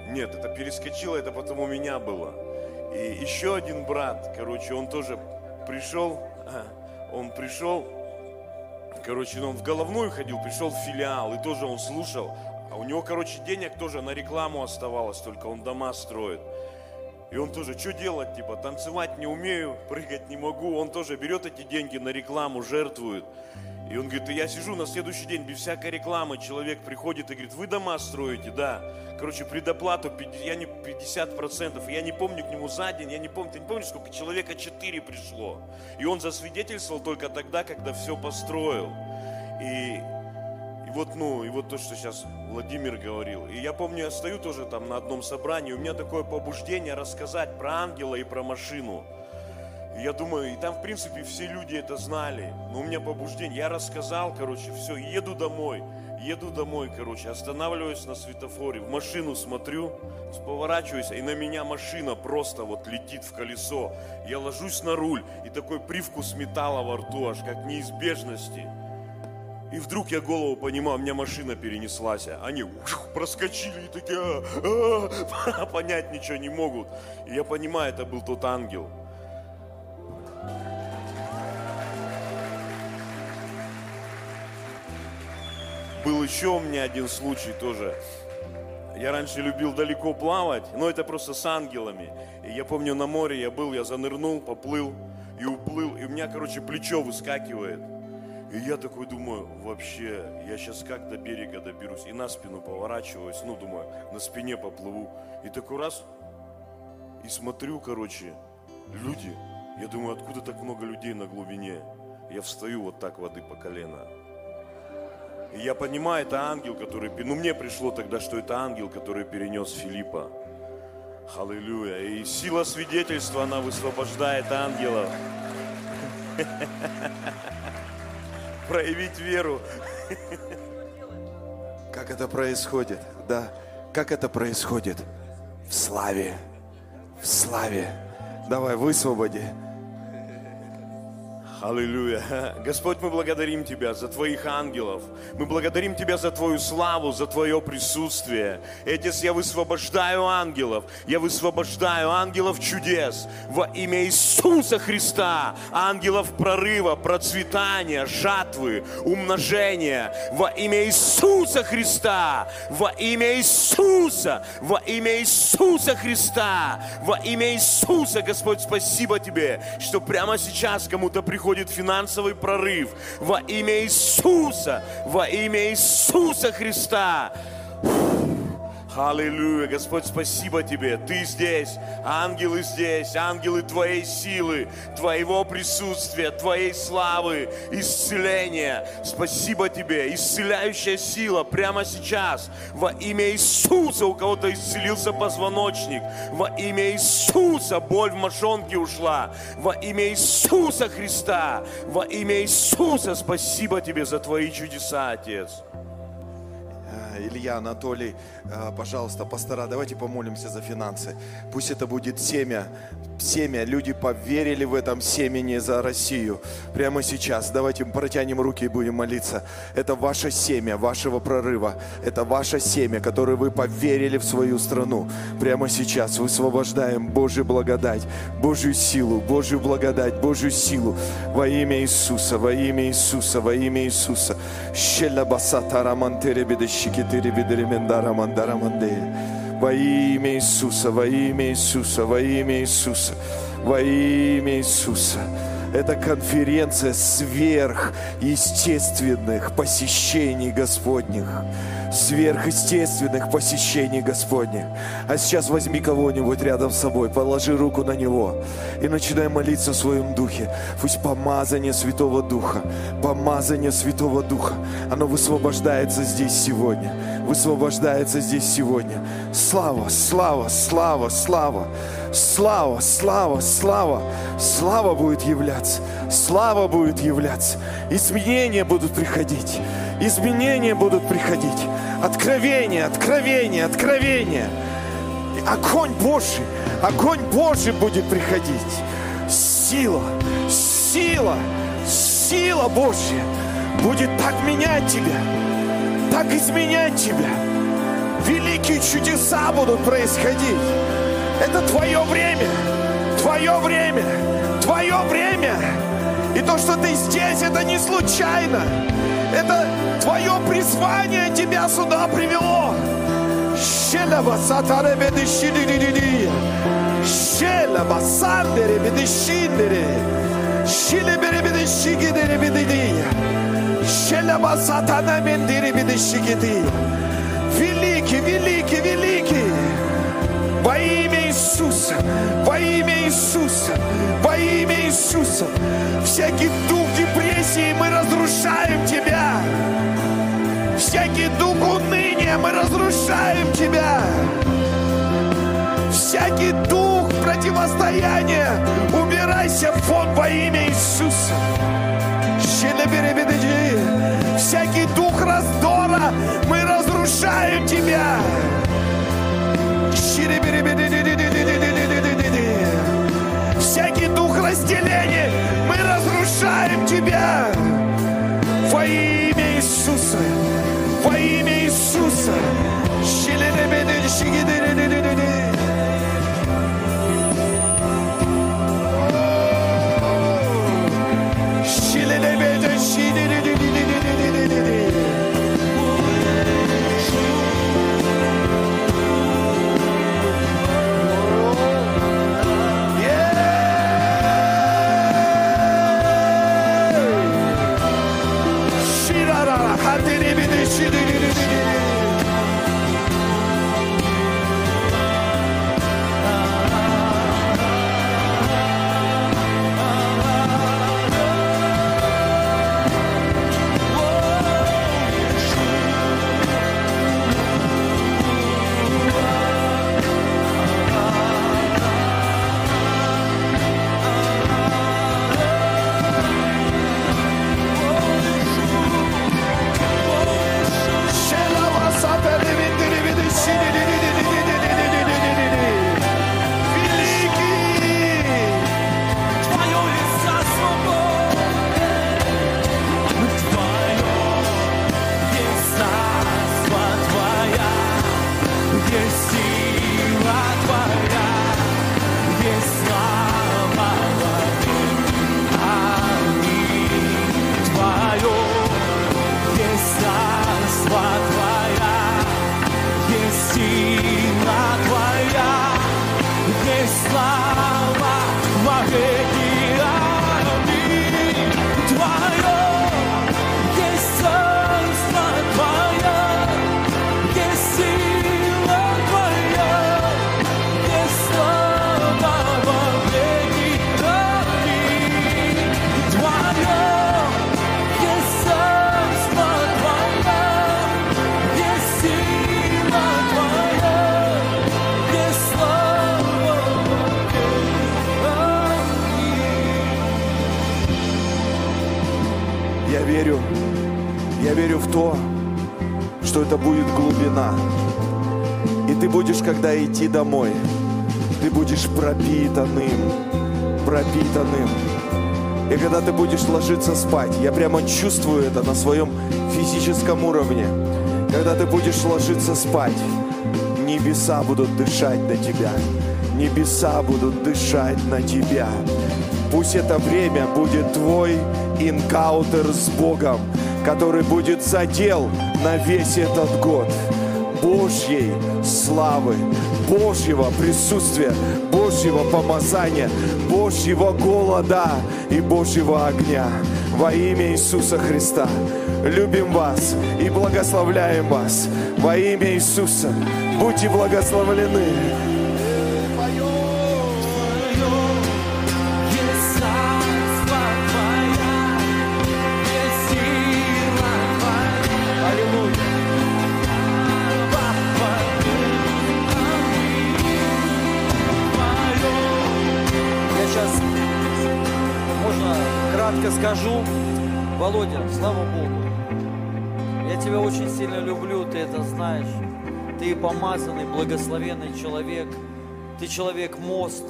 S3: Нет, это перескочило, это потом у меня было. И еще один брат, короче, он тоже пришел, он пришел, короче, он в головную ходил, пришел в филиал, и тоже он слушал. А у него, короче, денег тоже на рекламу оставалось, только он дома строит. И он тоже, что делать, типа, танцевать не умею, прыгать не могу. Он тоже берет эти деньги на рекламу, жертвует. И он говорит, я сижу на следующий день без всякой рекламы, человек приходит и говорит, вы дома строите, да. Короче, предоплату, я не 50%, я не помню к нему за день, я не помню, ты не помнишь, сколько человека 4 пришло. И он засвидетельствовал только тогда, когда все построил. И вот, ну, и вот то, что сейчас Владимир говорил. И я помню, я стою тоже там на одном собрании, у меня такое побуждение рассказать про ангела и про машину. И я думаю, и там, в принципе, все люди это знали. Но у меня побуждение. Я рассказал, короче, все, еду домой. Еду домой, короче, останавливаюсь на светофоре, в машину смотрю, поворачиваюсь, и на меня машина просто вот летит в колесо. Я ложусь на руль, и такой привкус металла во рту, аж как неизбежности. И вдруг я голову понимаю, у меня машина перенеслась. Они проскочили и такие, а, а, понять ничего не могут. И я понимаю, это был тот ангел. Был еще у меня один случай тоже. Я раньше любил далеко плавать, но это просто с ангелами. И я помню, на море я был, я занырнул, поплыл и уплыл. И у меня, короче, плечо выскакивает. И я такой думаю, вообще, я сейчас как до берега доберусь. И на спину поворачиваюсь, ну, думаю, на спине поплыву. И такой раз, и смотрю, короче, люди. Я думаю, откуда так много людей на глубине? Я встаю вот так воды по колено. И я понимаю, это ангел, который... Ну, мне пришло тогда, что это ангел, который перенес Филиппа. Аллилуйя. И сила свидетельства, она высвобождает ангелов. проявить веру.
S1: Как это происходит? Да, как это происходит? В славе, в славе. Давай, высвободи.
S3: Аллилуйя. Господь, мы благодарим Тебя за Твоих ангелов. Мы благодарим Тебя за Твою славу, за Твое присутствие. Отец, я высвобождаю ангелов. Я высвобождаю ангелов чудес во имя Иисуса Христа. Ангелов прорыва, процветания, жатвы, умножения. Во имя Иисуса Христа. Во имя Иисуса. Во имя Иисуса Христа. Во имя Иисуса, Господь, спасибо Тебе, что прямо сейчас кому-то приходит финансовый прорыв. Во имя Иисуса, во имя Иисуса Христа. Аллилуйя, Господь, спасибо Тебе. Ты здесь, ангелы здесь, ангелы Твоей силы, Твоего присутствия, Твоей славы, исцеления. Спасибо Тебе, исцеляющая сила прямо сейчас. Во имя Иисуса у кого-то исцелился позвоночник. Во имя Иисуса боль в мошонке ушла. Во имя Иисуса Христа, во имя Иисуса спасибо Тебе за Твои чудеса, Отец.
S1: Илья, Анатолий, э, пожалуйста, пастора, давайте помолимся за финансы. Пусть это будет семя, семя. Люди поверили в этом семени за Россию. Прямо сейчас. Давайте протянем руки и будем молиться. Это ваше семя, вашего прорыва. Это ваше семя, которое вы поверили в свою страну. Прямо сейчас высвобождаем Божью благодать, Божью силу, Божью благодать, Божью силу во имя Иисуса, во имя Иисуса, во имя Иисуса. Во имя Иисуса, во имя Иисуса, во имя Иисуса, во имя Иисуса. Это конференция сверхъестественных посещений Господних сверхъестественных посещений Господних. А сейчас возьми кого-нибудь рядом с собой, положи руку на него и начинай молиться в своем духе. Пусть помазание Святого Духа, помазание Святого Духа, оно высвобождается здесь сегодня, высвобождается здесь сегодня. Слава, слава, слава, слава, слава, слава, слава, слава будет являться, слава будет являться, изменения будут приходить, изменения будут приходить. Откровение, откровение, откровение. Огонь Божий, огонь Божий будет приходить. Сила, сила, сила Божья будет так менять тебя, так изменять тебя. Великие чудеса будут происходить. Это твое время, твое время, твое время. И то, что ты здесь, это не случайно. Это твое призвание тебя сюда привело. Щелева сатаре бедишидидиди. Щелева сандере бедишиндере. Щелебере бедишигидере бедиди. Щелева сатана мендере бедишигиди. Великий, великий, великий. Во имя Иисуса, во имя Иисуса, во имя Иисуса. Всякий дух депрессии мы разрушаем тебя. Всякий дух уныния мы разрушаем тебя. Всякий дух противостояния убирайся вон во имя Иисуса. Всякий дух раздора мы разрушаем тебя. Всякий дух разделения мы разрушаем тебя. Во имя Иисуса, во имя Иисуса. То, что это будет глубина. И ты будешь, когда идти домой, ты будешь пропитанным, пропитанным. И когда ты будешь ложиться спать, я прямо чувствую это на своем физическом уровне. Когда ты будешь ложиться спать, небеса будут дышать на тебя. Небеса будут дышать на тебя. Пусть это время будет твой инкаутер с Богом, который будет задел на весь этот год. Божьей славы, Божьего присутствия, Божьего помазания, Божьего голода и Божьего огня. Во имя Иисуса Христа любим вас и благословляем вас. Во имя Иисуса будьте благословлены.
S4: Володя, слава Богу. Я тебя очень сильно люблю, ты это знаешь. Ты помазанный, благословенный человек. Ты человек-мост.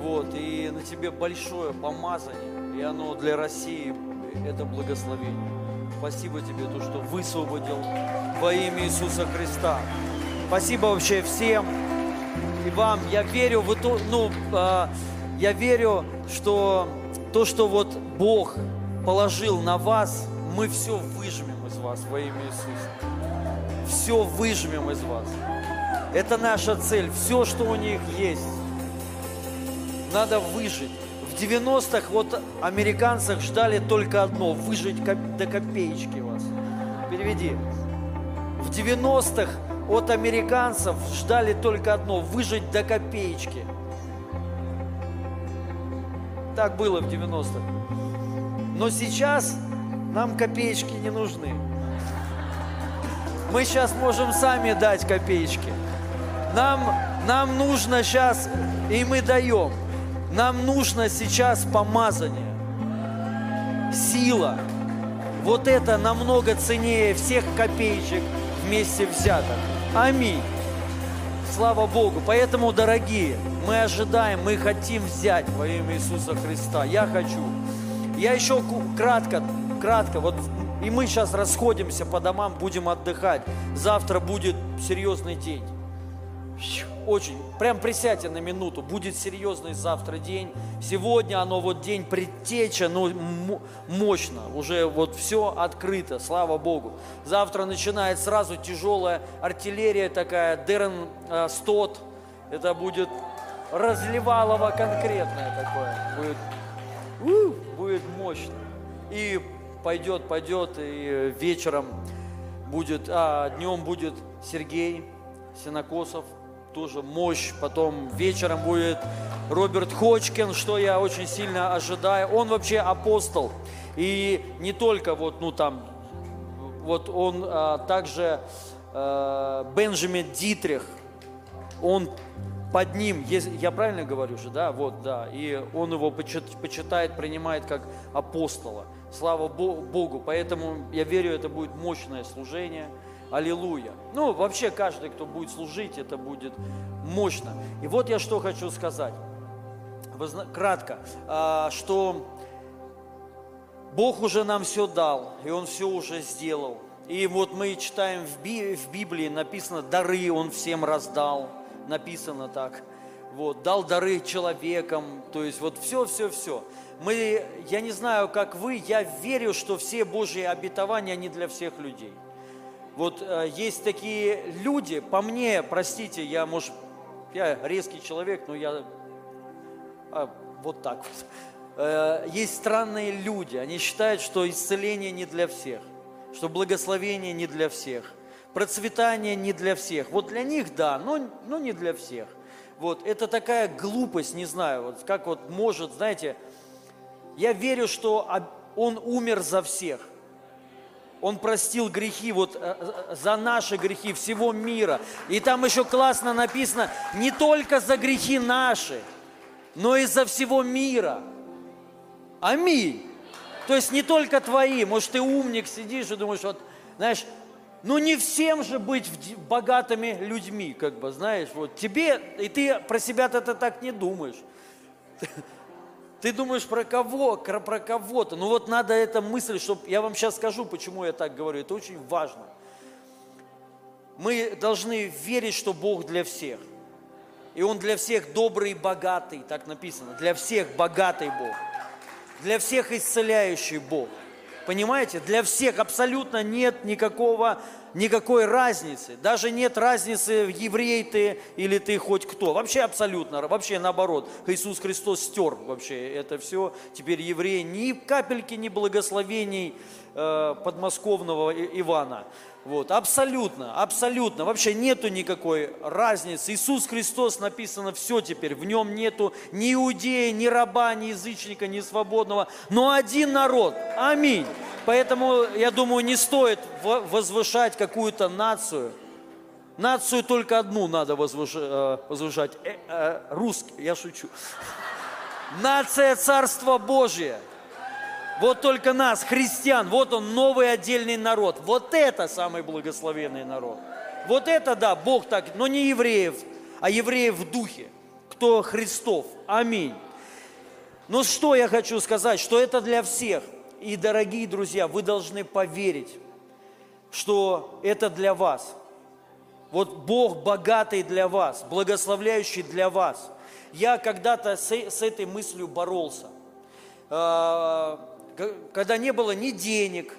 S4: Вот, и на тебе большое помазание, и оно для России это благословение. Спасибо тебе, то, что высвободил во имя Иисуса Христа. Спасибо вообще всем и вам. Я верю в ну, а, я верю, что то, что вот Бог положил на вас, мы все выжмем из вас во имя Иисуса. Все выжмем из вас. Это наша цель. Все, что у них есть, надо выжить. В 90-х вот американцев ждали только одно – выжить до копеечки вас. Переведи. В 90-х от американцев ждали только одно – выжить до копеечки. Так было в 90-х. Но сейчас нам копеечки не нужны. Мы сейчас можем сами дать копеечки. Нам, нам нужно сейчас, и мы даем, нам нужно сейчас помазание, сила. Вот это намного ценнее всех копеечек вместе взятых. Аминь. Слава Богу. Поэтому, дорогие, мы ожидаем, мы хотим взять во имя Иисуса Христа. Я хочу. Я еще кратко, кратко, вот и мы сейчас расходимся по домам, будем отдыхать. Завтра будет серьезный день. Очень. Прям присядьте на минуту. Будет серьезный завтра день. Сегодня оно вот день предтеча, ну, м- мощно. Уже вот все открыто, слава Богу. Завтра начинает сразу тяжелая артиллерия такая, Дерен э, Стот. Это будет разливалово конкретное такое. Будет, будет мощно. И пойдет, пойдет, и вечером будет, а днем будет Сергей Синокосов, тоже мощь. Потом вечером будет Роберт Хочкин, что я очень сильно ожидаю. Он вообще апостол. И не только вот, ну там, вот он а, также а, Бенджамин Дитрих, он под ним, я правильно говорю же, да, вот, да, и он его почит- почитает, принимает как апостола. Слава Бо- Богу, поэтому я верю, это будет мощное служение. Аллилуйя. Ну, вообще каждый, кто будет служить, это будет мощно. И вот я что хочу сказать. Кратко, а, что Бог уже нам все дал, и Он все уже сделал. И вот мы читаем в Библии, написано, дары Он всем раздал, написано так. Вот, дал дары человекам, то есть вот все, все, все. Мы, я не знаю, как вы, я верю, что все Божьи обетования, они для всех людей. Вот э, есть такие люди, по мне, простите, я, может, я резкий человек, но я а, вот так вот. Э, Есть странные люди, они считают, что исцеление не для всех, что благословение не для всех, процветание не для всех. Вот для них да, но, но не для всех. Вот, это такая глупость, не знаю, вот как вот может, знаете, я верю, что Он умер за всех. Он простил грехи вот э, э, за наши грехи всего мира. И там еще классно написано, не только за грехи наши, но и за всего мира. Аминь. То есть не только твои. Может, ты умник, сидишь и думаешь, вот, знаешь, ну не всем же быть богатыми людьми, как бы, знаешь, вот тебе, и ты про себя-то так не думаешь. Ты думаешь про кого, про кого-то. Ну вот надо эта мысль, чтобы я вам сейчас скажу, почему я так говорю. Это очень важно. Мы должны верить, что Бог для всех. И Он для всех добрый и богатый, так написано. Для всех богатый Бог. Для всех исцеляющий Бог. Понимаете? Для всех абсолютно нет никакого, никакой разницы. Даже нет разницы, еврей ты или ты хоть кто. Вообще абсолютно, вообще наоборот. Иисус Христос стер вообще это все. Теперь евреи ни капельки, ни благословений э, подмосковного Ивана. Вот, абсолютно, абсолютно. Вообще нету никакой разницы. Иисус Христос написано все теперь. В нем нету ни иудея, ни раба, ни язычника, ни свободного, но один народ. Аминь. Поэтому, я думаю, не стоит возвышать какую-то нацию. Нацию только одну надо э, возвышать. Э, э, русский, я шучу. Нация Царства Божия. Вот только нас, христиан, вот он, новый отдельный народ. Вот это самый благословенный народ. Вот это, да, Бог так, но не евреев, а евреев в духе, кто Христов. Аминь. Но что я хочу сказать, что это для всех. И, дорогие друзья, вы должны поверить, что это для вас. Вот Бог богатый для вас, благословляющий для вас. Я когда-то с, с этой мыслью боролся а, когда не было ни денег,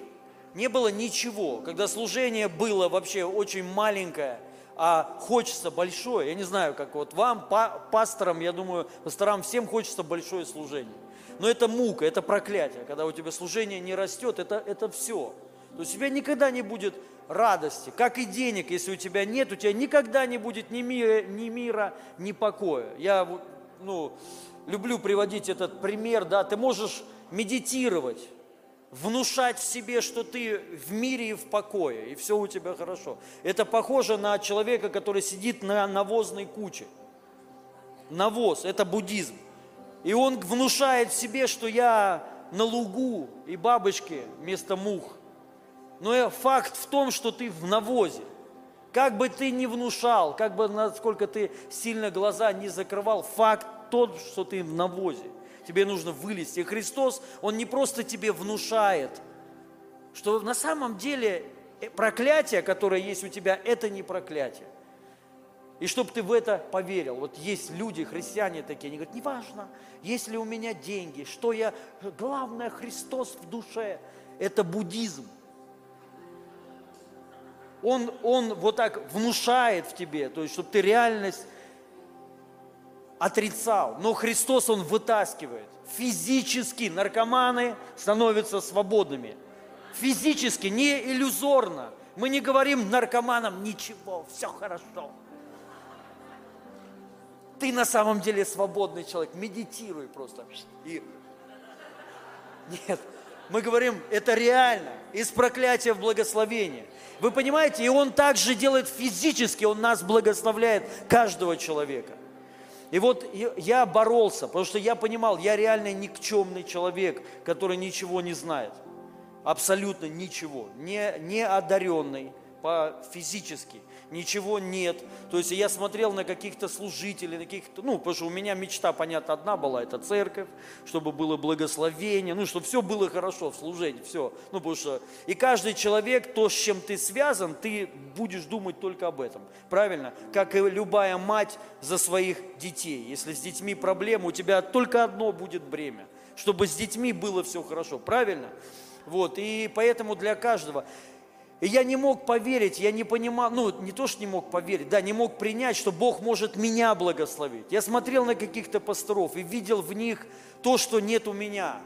S4: не было ничего, когда служение было вообще очень маленькое, а хочется большое. Я не знаю, как вот вам, пасторам, я думаю, пасторам всем хочется большое служение. Но это мука, это проклятие. Когда у тебя служение не растет, это, это все. То у тебя никогда не будет радости, как и денег, если у тебя нет, у тебя никогда не будет ни мира, ни, мира, ни покоя. Я ну, люблю приводить этот пример, да, ты можешь медитировать, внушать в себе, что ты в мире и в покое, и все у тебя хорошо. Это похоже на человека, который сидит на навозной куче. Навоз – это буддизм. И он внушает в себе, что я на лугу и бабочки вместо мух. Но факт в том, что ты в навозе. Как бы ты ни внушал, как бы насколько ты сильно глаза не закрывал, факт тот, что ты в навозе тебе нужно вылезти. И Христос, Он не просто тебе внушает, что на самом деле э, проклятие, которое есть у тебя, это не проклятие. И чтобы ты в это поверил. Вот есть люди, христиане такие, они говорят, неважно, есть ли у меня деньги, что я, главное, Христос в душе. Это буддизм. Он, он вот так внушает в тебе, то есть, чтобы ты реальность отрицал, но Христос, Он вытаскивает. Физически наркоманы становятся свободными. Физически, не иллюзорно. Мы не говорим наркоманам ничего, все хорошо. Ты на самом деле свободный человек, медитируй просто. И... Нет, мы говорим, это реально, из проклятия в благословение. Вы понимаете, и Он также делает физически, Он нас благословляет, каждого человека. И вот я боролся, потому что я понимал, я реально никчемный человек, который ничего не знает. Абсолютно ничего. Не, не одаренный по физически ничего нет. То есть я смотрел на каких-то служителей, на каких-то, ну, потому что у меня мечта, понятно, одна была, это церковь, чтобы было благословение, ну, чтобы все было хорошо в служении, все. Ну, потому что и каждый человек, то, с чем ты связан, ты будешь думать только об этом, правильно? Как и любая мать за своих детей. Если с детьми проблемы, у тебя только одно будет бремя, чтобы с детьми было все хорошо, правильно? Вот, и поэтому для каждого. И я не мог поверить, я не понимал, ну, не то, что не мог поверить, да, не мог принять, что Бог может меня благословить. Я смотрел на каких-то пасторов и видел в них то, что нет у меня.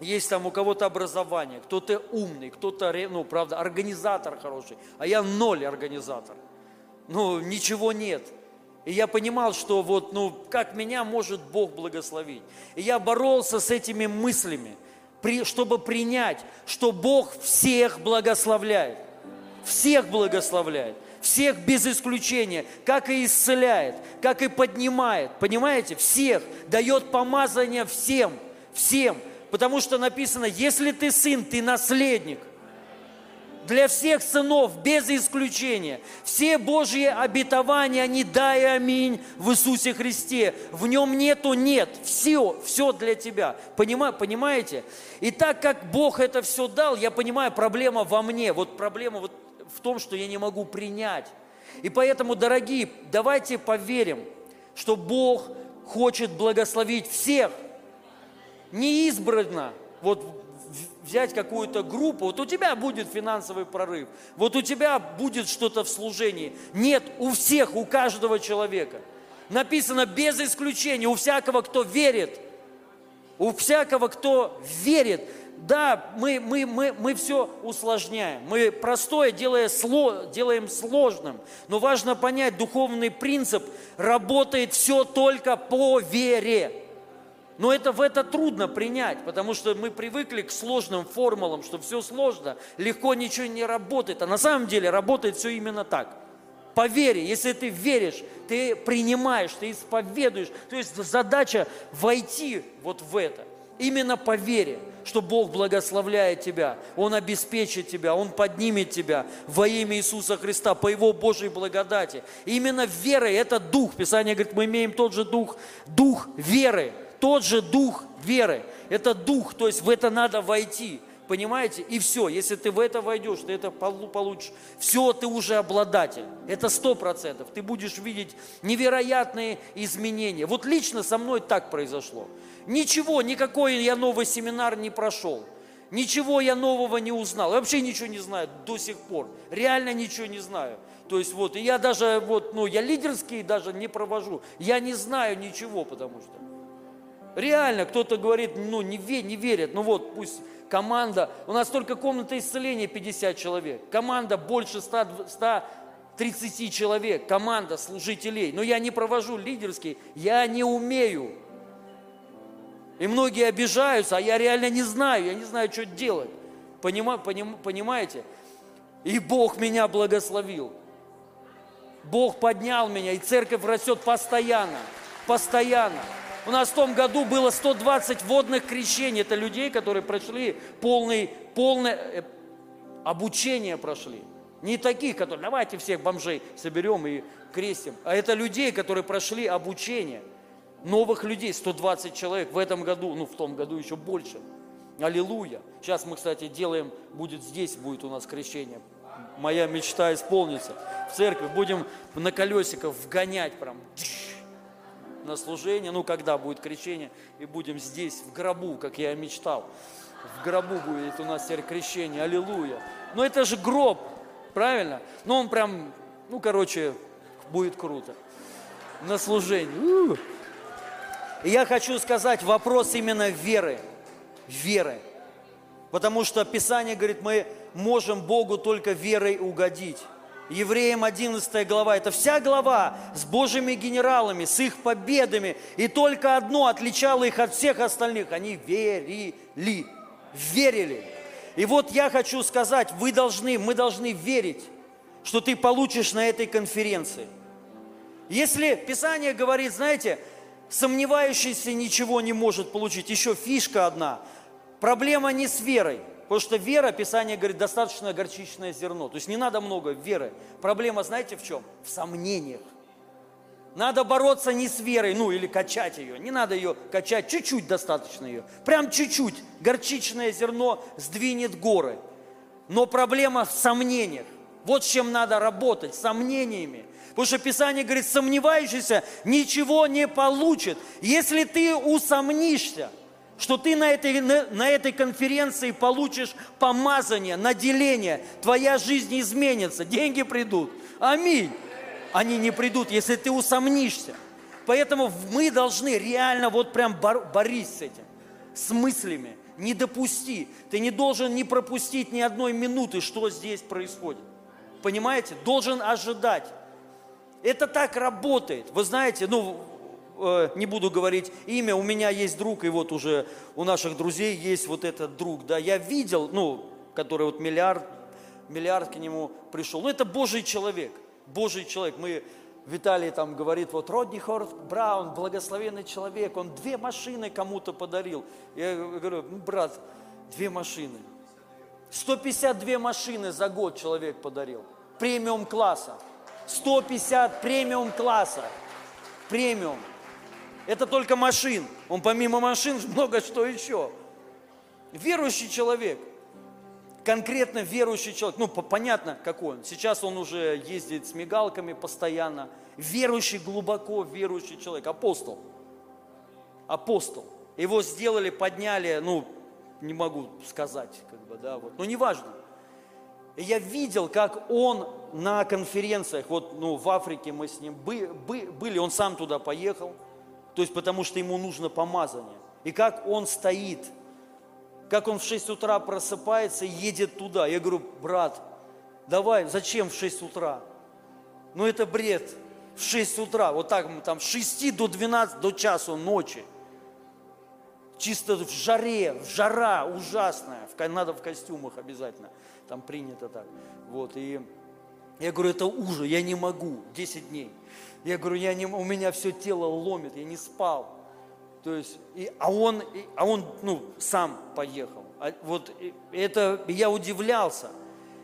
S4: Есть там у кого-то образование, кто-то умный, кто-то, ну, правда, организатор хороший, а я ноль организатор. Ну, ничего нет. И я понимал, что вот, ну, как меня может Бог благословить. И я боролся с этими мыслями – чтобы принять, что Бог всех благословляет. Всех благословляет. Всех без исключения. Как и исцеляет, как и поднимает. Понимаете? Всех. Дает помазание всем. Всем. Потому что написано, если ты сын, ты наследник. Для всех сынов, без исключения. Все Божьи обетования, они да и аминь в Иисусе Христе. В нем нету нет. Все, все для тебя. Понима, понимаете? И так как Бог это все дал, я понимаю, проблема во мне. Вот проблема вот в том, что я не могу принять. И поэтому, дорогие, давайте поверим, что Бог хочет благословить всех. Не избранно, вот взять какую-то группу, вот у тебя будет финансовый прорыв, вот у тебя будет что-то в служении. Нет, у всех, у каждого человека. Написано без исключения, у всякого, кто верит, у всякого, кто верит. Да, мы, мы, мы, мы все усложняем. Мы простое делаем, делаем сложным. Но важно понять, духовный принцип работает все только по вере. Но это, в это трудно принять, потому что мы привыкли к сложным формулам, что все сложно, легко ничего не работает. А на самом деле работает все именно так. По вере, если ты веришь, ты принимаешь, ты исповедуешь. То есть задача войти вот в это. Именно по вере, что Бог благословляет тебя, Он обеспечит тебя, Он поднимет тебя во имя Иисуса Христа, по Его Божьей благодати. Именно верой, это дух. Писание говорит, мы имеем тот же дух, дух веры тот же дух веры. Это дух, то есть в это надо войти. Понимаете? И все, если ты в это войдешь, ты это получишь. Все, ты уже обладатель. Это сто процентов. Ты будешь видеть невероятные изменения. Вот лично со мной так произошло. Ничего, никакой я новый семинар не прошел. Ничего я нового не узнал. Я вообще ничего не знаю до сих пор. Реально ничего не знаю. То есть вот, и я даже, вот, ну, я лидерские даже не провожу. Я не знаю ничего, потому что. Реально, кто-то говорит, ну, не, ве, не верят, ну вот, пусть команда, у нас только комната исцеления 50 человек, команда больше 100, 130 человек, команда служителей, но я не провожу лидерский, я не умею. И многие обижаются, а я реально не знаю, я не знаю, что делать. Понима, поним, понимаете? И Бог меня благословил. Бог поднял меня, и церковь растет постоянно, постоянно. У нас в том году было 120 водных крещений. Это людей, которые прошли полный, полное э, обучение прошли. Не таких, которые давайте всех бомжей соберем и крестим. А это людей, которые прошли обучение. Новых людей, 120 человек в этом году, ну в том году еще больше. Аллилуйя. Сейчас мы, кстати, делаем, будет здесь, будет у нас крещение. Моя мечта исполнится. В церкви будем на колесиках вгонять прям на служение, ну, когда будет крещение, и будем здесь, в гробу, как я мечтал. В гробу будет у нас теперь крещение, аллилуйя. Но это же гроб, правильно? Но он прям, ну, короче, будет круто. На служение. И я хочу сказать, вопрос именно веры. Веры. Потому что Писание говорит, мы можем Богу только верой угодить. Евреям 11 глава. Это вся глава с Божьими генералами, с их победами. И только одно отличало их от всех остальных. Они верили. Верили. И вот я хочу сказать, вы должны, мы должны верить, что ты получишь на этой конференции. Если Писание говорит, знаете, сомневающийся ничего не может получить, еще фишка одна. Проблема не с верой. Потому что вера, Писание говорит, достаточно горчичное зерно. То есть не надо много веры. Проблема, знаете, в чем? В сомнениях. Надо бороться не с верой, ну или качать ее. Не надо ее качать, чуть-чуть достаточно ее. Прям чуть-чуть. Горчичное зерно сдвинет горы. Но проблема в сомнениях. Вот с чем надо работать, сомнениями. Потому что Писание говорит, сомневающийся ничего не получит. Если ты усомнишься – что ты на этой, на, на этой конференции получишь помазание, наделение, твоя жизнь изменится, деньги придут. Аминь. Они не придут, если ты усомнишься. Поэтому мы должны реально вот прям бор, борись с этим, с мыслями. Не допусти. Ты не должен не пропустить ни одной минуты, что здесь происходит. Понимаете? Должен ожидать. Это так работает. Вы знаете, ну, не буду говорить имя, у меня есть друг, и вот уже у наших друзей есть вот этот друг, да, я видел, ну, который вот миллиард, миллиард к нему пришел, ну, это Божий человек, Божий человек, мы Виталий там говорит, вот Родни Хорт Браун, благословенный человек, он две машины кому-то подарил. Я говорю, ну, брат, две машины. 152 машины за год человек подарил. Премиум класса. 150 премиум класса. Премиум. Это только машин. Он помимо машин много что еще. Верующий человек. Конкретно верующий человек. Ну, понятно, какой он. Сейчас он уже ездит с мигалками постоянно. Верующий, глубоко верующий человек. Апостол. Апостол. Его сделали, подняли, ну, не могу сказать, как бы, да, вот, но неважно. И я видел, как он на конференциях, вот, ну, в Африке мы с ним бы, бы, были, он сам туда поехал, то есть потому что ему нужно помазание. И как он стоит, как он в 6 утра просыпается и едет туда. Я говорю, брат, давай, зачем в 6 утра? Ну это бред. В 6 утра, вот так мы там с 6 до 12, до часу ночи чисто в жаре, в жара ужасная, надо в костюмах обязательно, там принято так. Вот, и я говорю, это ужас, я не могу, 10 дней. Я говорю, я не, у меня все тело ломит, я не спал. То есть, и, а он, и, а он, ну, сам поехал. А, вот это, я удивлялся.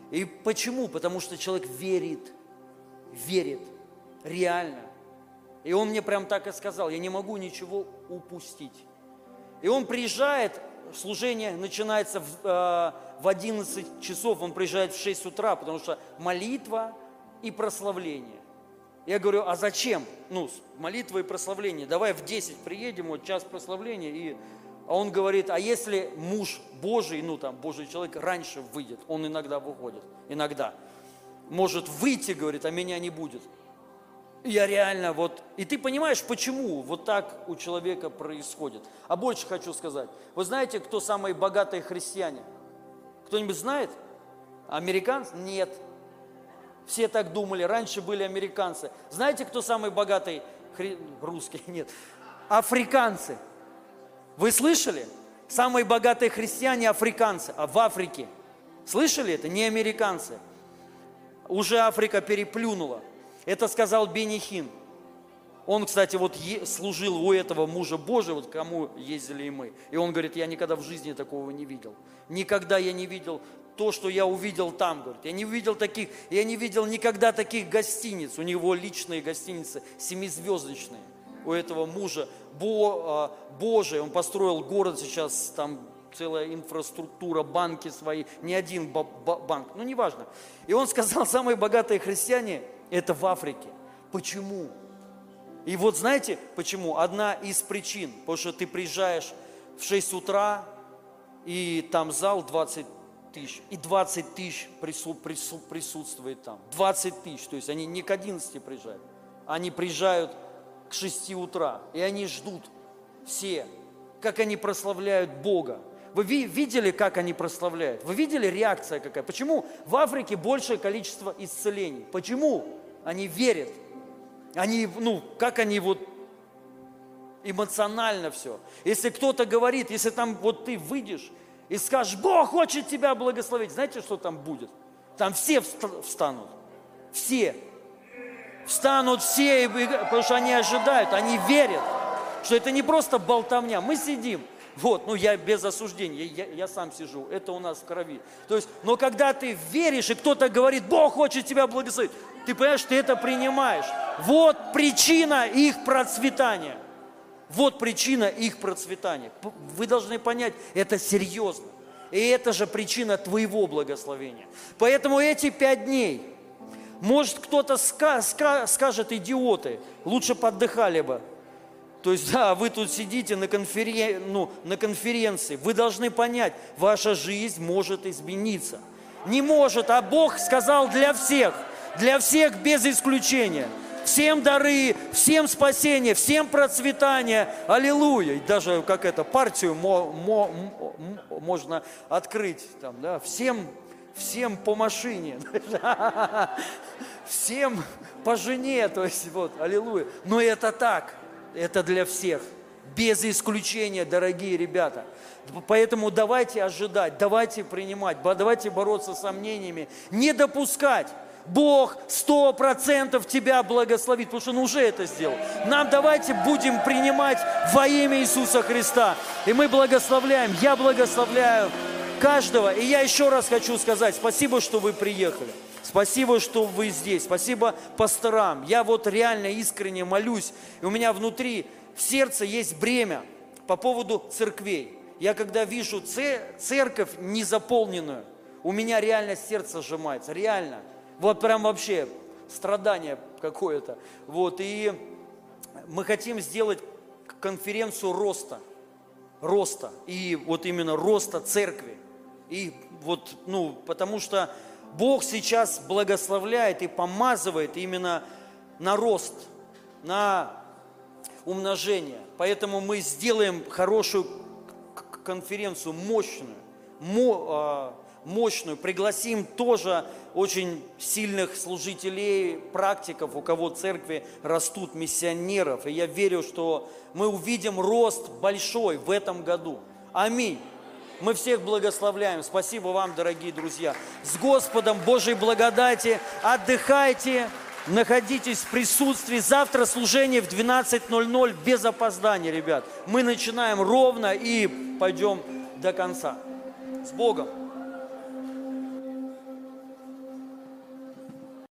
S4: И почему? Потому что человек верит, верит, реально. И он мне прям так и сказал, я не могу ничего упустить. И он приезжает, служение начинается в, э, в 11 часов, он приезжает в 6 утра, потому что молитва и прославление. Я говорю, а зачем? Ну, молитва и прославление. Давай в 10 приедем, вот час прославления. И... А он говорит, а если муж Божий, ну там, Божий человек раньше выйдет, он иногда выходит, иногда. Может выйти, говорит, а меня не будет. Я реально вот... И ты понимаешь, почему вот так у человека происходит. А больше хочу сказать. Вы знаете, кто самые богатые христиане? Кто-нибудь знает? Американцы? Нет. Все так думали. Раньше были американцы. Знаете, кто самый богатый хри... русский? Нет. Африканцы. Вы слышали? Самые богатые христиане африканцы. А в Африке. Слышали это? Не американцы. Уже Африка переплюнула. Это сказал Бенихин. Он, кстати, вот служил у этого мужа Божия, вот кому ездили и мы. И он говорит, я никогда в жизни такого не видел. Никогда я не видел то, что я увидел там, говорит. Я не видел таких, я не видел никогда таких гостиниц. У него личные гостиницы, семизвездочные. У этого мужа Бо, а, Божий, он построил город сейчас, там целая инфраструктура, банки свои, не один банк, ну неважно. И он сказал, самые богатые христиане – это в Африке. Почему? И вот знаете почему? Одна из причин, потому что ты приезжаешь в 6 утра, и там зал 20 тысяч, и 20 тысяч присутствует там. 20 тысяч, то есть они не к 11 приезжают, они приезжают к 6 утра, и они ждут все, как они прославляют Бога. Вы видели, как они прославляют? Вы видели реакция какая? Почему в Африке большее количество исцелений? Почему? Они верят. Они, ну, как они вот эмоционально все. Если кто-то говорит, если там вот ты выйдешь и скажешь, Бог хочет тебя благословить, знаете, что там будет? Там все встанут. Все. Встанут все, потому что они ожидают, они верят, что это не просто болтовня. Мы сидим, вот, ну я без осуждения, я, я, сам сижу, это у нас в крови. То есть, но когда ты веришь, и кто-то говорит, Бог хочет тебя благословить, ты понимаешь, ты это принимаешь. Вот причина их процветания. Вот причина их процветания. Вы должны понять, это серьезно. И это же причина твоего благословения. Поэтому эти пять дней, может кто-то скажет, идиоты, лучше поддыхали бы, то есть, да, вы тут сидите на, конферен... ну, на конференции, вы должны понять, ваша жизнь может измениться. Не может, а Бог сказал для всех, для всех без исключения. Всем дары, всем спасение, всем процветание. Аллилуйя. И даже как это, партию мо, мо, можно открыть. Там, да, всем, всем по машине. Всем по жене. То есть, вот, аллилуйя. Но это так. Это для всех. Без исключения, дорогие ребята. Поэтому давайте ожидать, давайте принимать, давайте бороться с сомнениями, не допускать. Бог сто процентов тебя благословит, потому что Он уже это сделал. Нам давайте будем принимать во имя Иисуса Христа. И мы благословляем, я благословляю каждого. И я еще раз хочу сказать, спасибо, что вы приехали. Спасибо, что вы здесь. Спасибо пасторам. Я вот реально искренне молюсь. И у меня внутри в сердце есть бремя по поводу церквей. Я когда вижу церковь незаполненную, у меня реально сердце сжимается, реально. Вот прям вообще страдание какое-то. Вот, и мы хотим сделать конференцию роста. Роста. И вот именно роста церкви. И вот, ну, потому что Бог сейчас благословляет и помазывает именно на рост, на умножение. Поэтому мы сделаем хорошую конференцию, мощную, а, мощную. Пригласим тоже очень сильных служителей, практиков, у кого церкви растут, миссионеров. И я верю, что мы увидим рост большой в этом году. Аминь. Мы всех благословляем. Спасибо вам, дорогие друзья. С Господом Божьей благодати. Отдыхайте, находитесь в присутствии. Завтра служение в 12.00 без опоздания, ребят. Мы начинаем ровно и пойдем до конца. С Богом!